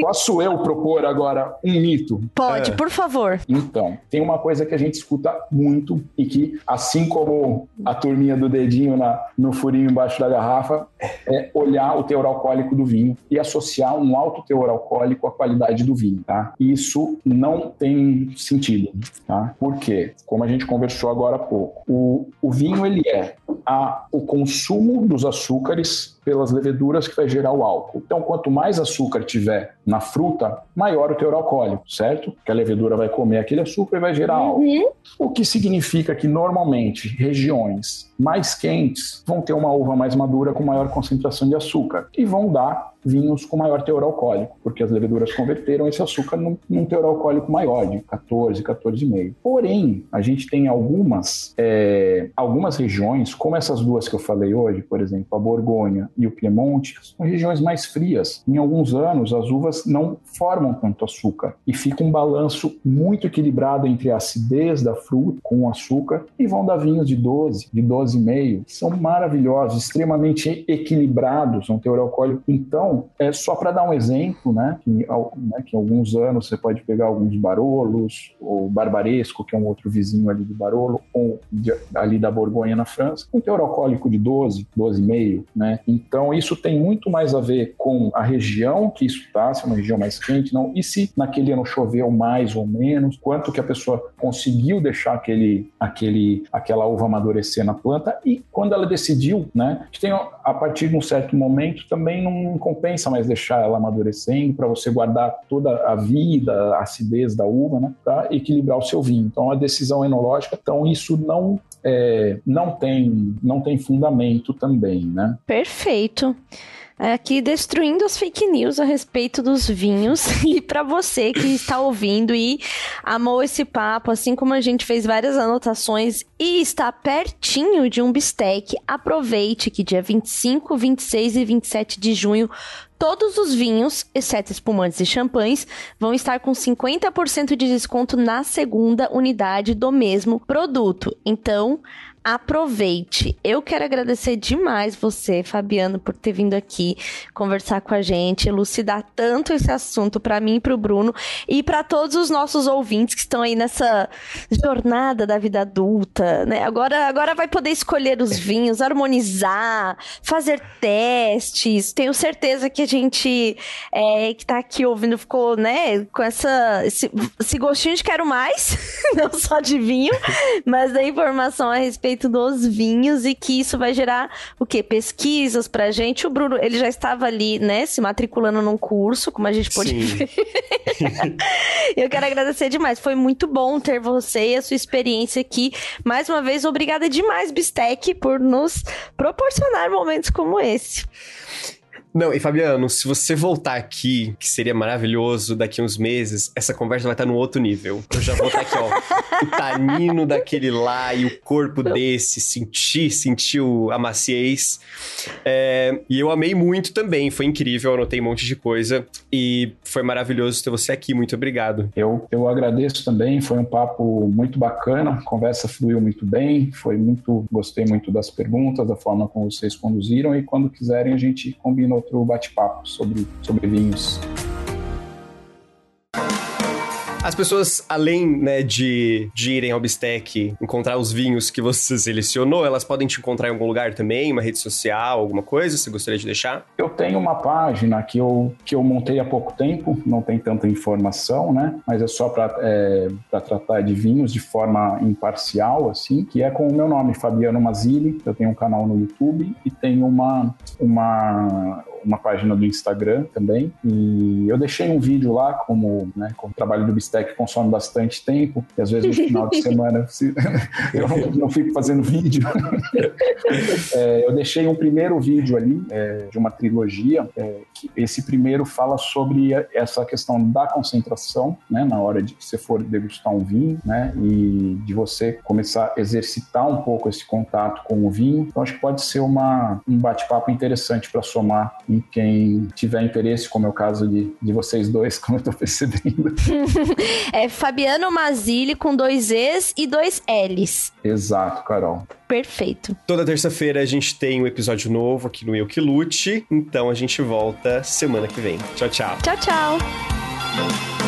C: Posso eu propor agora um mito?
B: Pode, é. por favor.
C: Então, tem uma coisa que a gente escuta muito e que, assim como a turminha do dedinho na, no furinho embaixo da garrafa, é olhar o teor alcoólico do vinho e associar um alto teor alcoólico à qualidade do vinho, tá? Isso não tem sentido, tá? Por quê? Como a gente conversou agora há pouco, o, o vinho ele é a, o consumo dos açúcares pelas leveduras que vai gerar o álcool. Então, quanto mais açúcar tiver na fruta, maior o teor alcoólico, certo? Que a levedura vai comer aquele açúcar e vai gerar uhum. álcool. O que significa que normalmente regiões mais quentes vão ter uma uva mais madura com maior concentração de açúcar e vão dar vinhos com maior teor alcoólico, porque as leveduras converteram esse açúcar num, num teor alcoólico maior, de 14, 14,5. Porém, a gente tem algumas, é, algumas regiões, como essas duas que eu falei hoje, por exemplo, a Borgonha e o Piemonte, são regiões mais frias. Em alguns anos, as uvas não formam tanto açúcar e fica um balanço muito equilibrado entre a acidez da fruta com o açúcar e vão dar vinhos de 12, de 12 12,5, são maravilhosos, extremamente equilibrados, um teor alcoólico. Então, é só para dar um exemplo, né que, né, que em alguns anos você pode pegar alguns Barolos, ou Barbaresco, que é um outro vizinho ali de Barolo, ou de, ali da Borgonha na França, um teor alcoólico de 12, 12,5, né? Então, isso tem muito mais a ver com a região que isso está, se é uma região mais quente, não, e se naquele ano choveu mais ou menos, quanto que a pessoa conseguiu deixar aquele, aquele, aquela uva amadurecer na planta, planta e quando ela decidiu, né, que tem a partir de um certo momento também não compensa mais deixar ela amadurecendo para você guardar toda a vida, a acidez da uva, né, para equilibrar o seu vinho. Então a decisão enológica, então isso não é, não tem não tem fundamento também, né?
B: Perfeito aqui destruindo as fake news a respeito dos vinhos. *laughs* E para você que está ouvindo e amou esse papo, assim como a gente fez várias anotações e está pertinho de um bistec, aproveite que dia 25, 26 e 27 de junho Todos os vinhos, exceto espumantes e champanhes, vão estar com 50% de desconto na segunda unidade do mesmo produto. Então, aproveite. Eu quero agradecer demais você, Fabiano, por ter vindo aqui conversar com a gente, elucidar tanto esse assunto para mim e para o Bruno e para todos os nossos ouvintes que estão aí nessa jornada da vida adulta, né? Agora, agora vai poder escolher os vinhos, harmonizar, fazer testes. Tenho certeza que a gente é, que tá aqui ouvindo ficou, né, com essa esse, esse gostinho de quero mais, *laughs* não só de vinho, mas da informação a respeito dos vinhos e que isso vai gerar o quê? Pesquisas pra gente. O Bruno, ele já estava ali, né, se matriculando num curso, como a gente pode Sim. ver. *laughs* Eu quero agradecer demais. Foi muito bom ter você e a sua experiência aqui. Mais uma vez, obrigada demais, Bistec, por nos proporcionar momentos como esse.
A: Não, e Fabiano, se você voltar aqui, que seria maravilhoso daqui uns meses, essa conversa vai estar num outro nível. Eu já vou estar aqui, ó, o tanino daquele lá e o corpo desse, sentir, sentiu a maciez. É, e eu amei muito também, foi incrível, anotei um monte de coisa e foi maravilhoso ter você aqui, muito obrigado.
C: Eu, eu agradeço também, foi um papo muito bacana, a conversa fluiu muito bem, foi muito, gostei muito das perguntas, da forma como vocês conduziram e quando quiserem a gente combina outro bate-papo sobre, sobre vinhos.
A: As pessoas, além né, de, de irem ao Bistec encontrar os vinhos que você selecionou, elas podem te encontrar em algum lugar também, uma rede social, alguma coisa? Você gostaria de deixar?
C: Eu tenho uma página que eu, que eu montei há pouco tempo, não tem tanta informação, né? Mas é só para é, tratar de vinhos de forma imparcial, assim, que é com o meu nome, Fabiano Mazili. Eu tenho um canal no YouTube e tenho uma, uma uma página do Instagram também. E eu deixei um vídeo lá, como, né, como o trabalho do Bistec consome bastante tempo, e às vezes no final de *laughs* semana eu não, *laughs* não, fico fazendo vídeo. *laughs* é, eu deixei um primeiro vídeo ali, é, de uma trilogia. É, que esse primeiro fala sobre essa questão da concentração, né, na hora de que você for degustar um vinho, né, e de você começar a exercitar um pouco esse contato com o vinho. Então, acho que pode ser uma, um bate-papo interessante para somar e quem tiver interesse, como é o caso de, de vocês dois, *laughs* como eu estou percebendo. *laughs*
B: é Fabiano Mazili com dois E's e dois L's.
C: Exato, Carol.
B: Perfeito.
A: Toda terça-feira a gente tem um episódio novo aqui no Eu Que Lute, então a gente volta semana que vem. Tchau, tchau.
B: Tchau, tchau.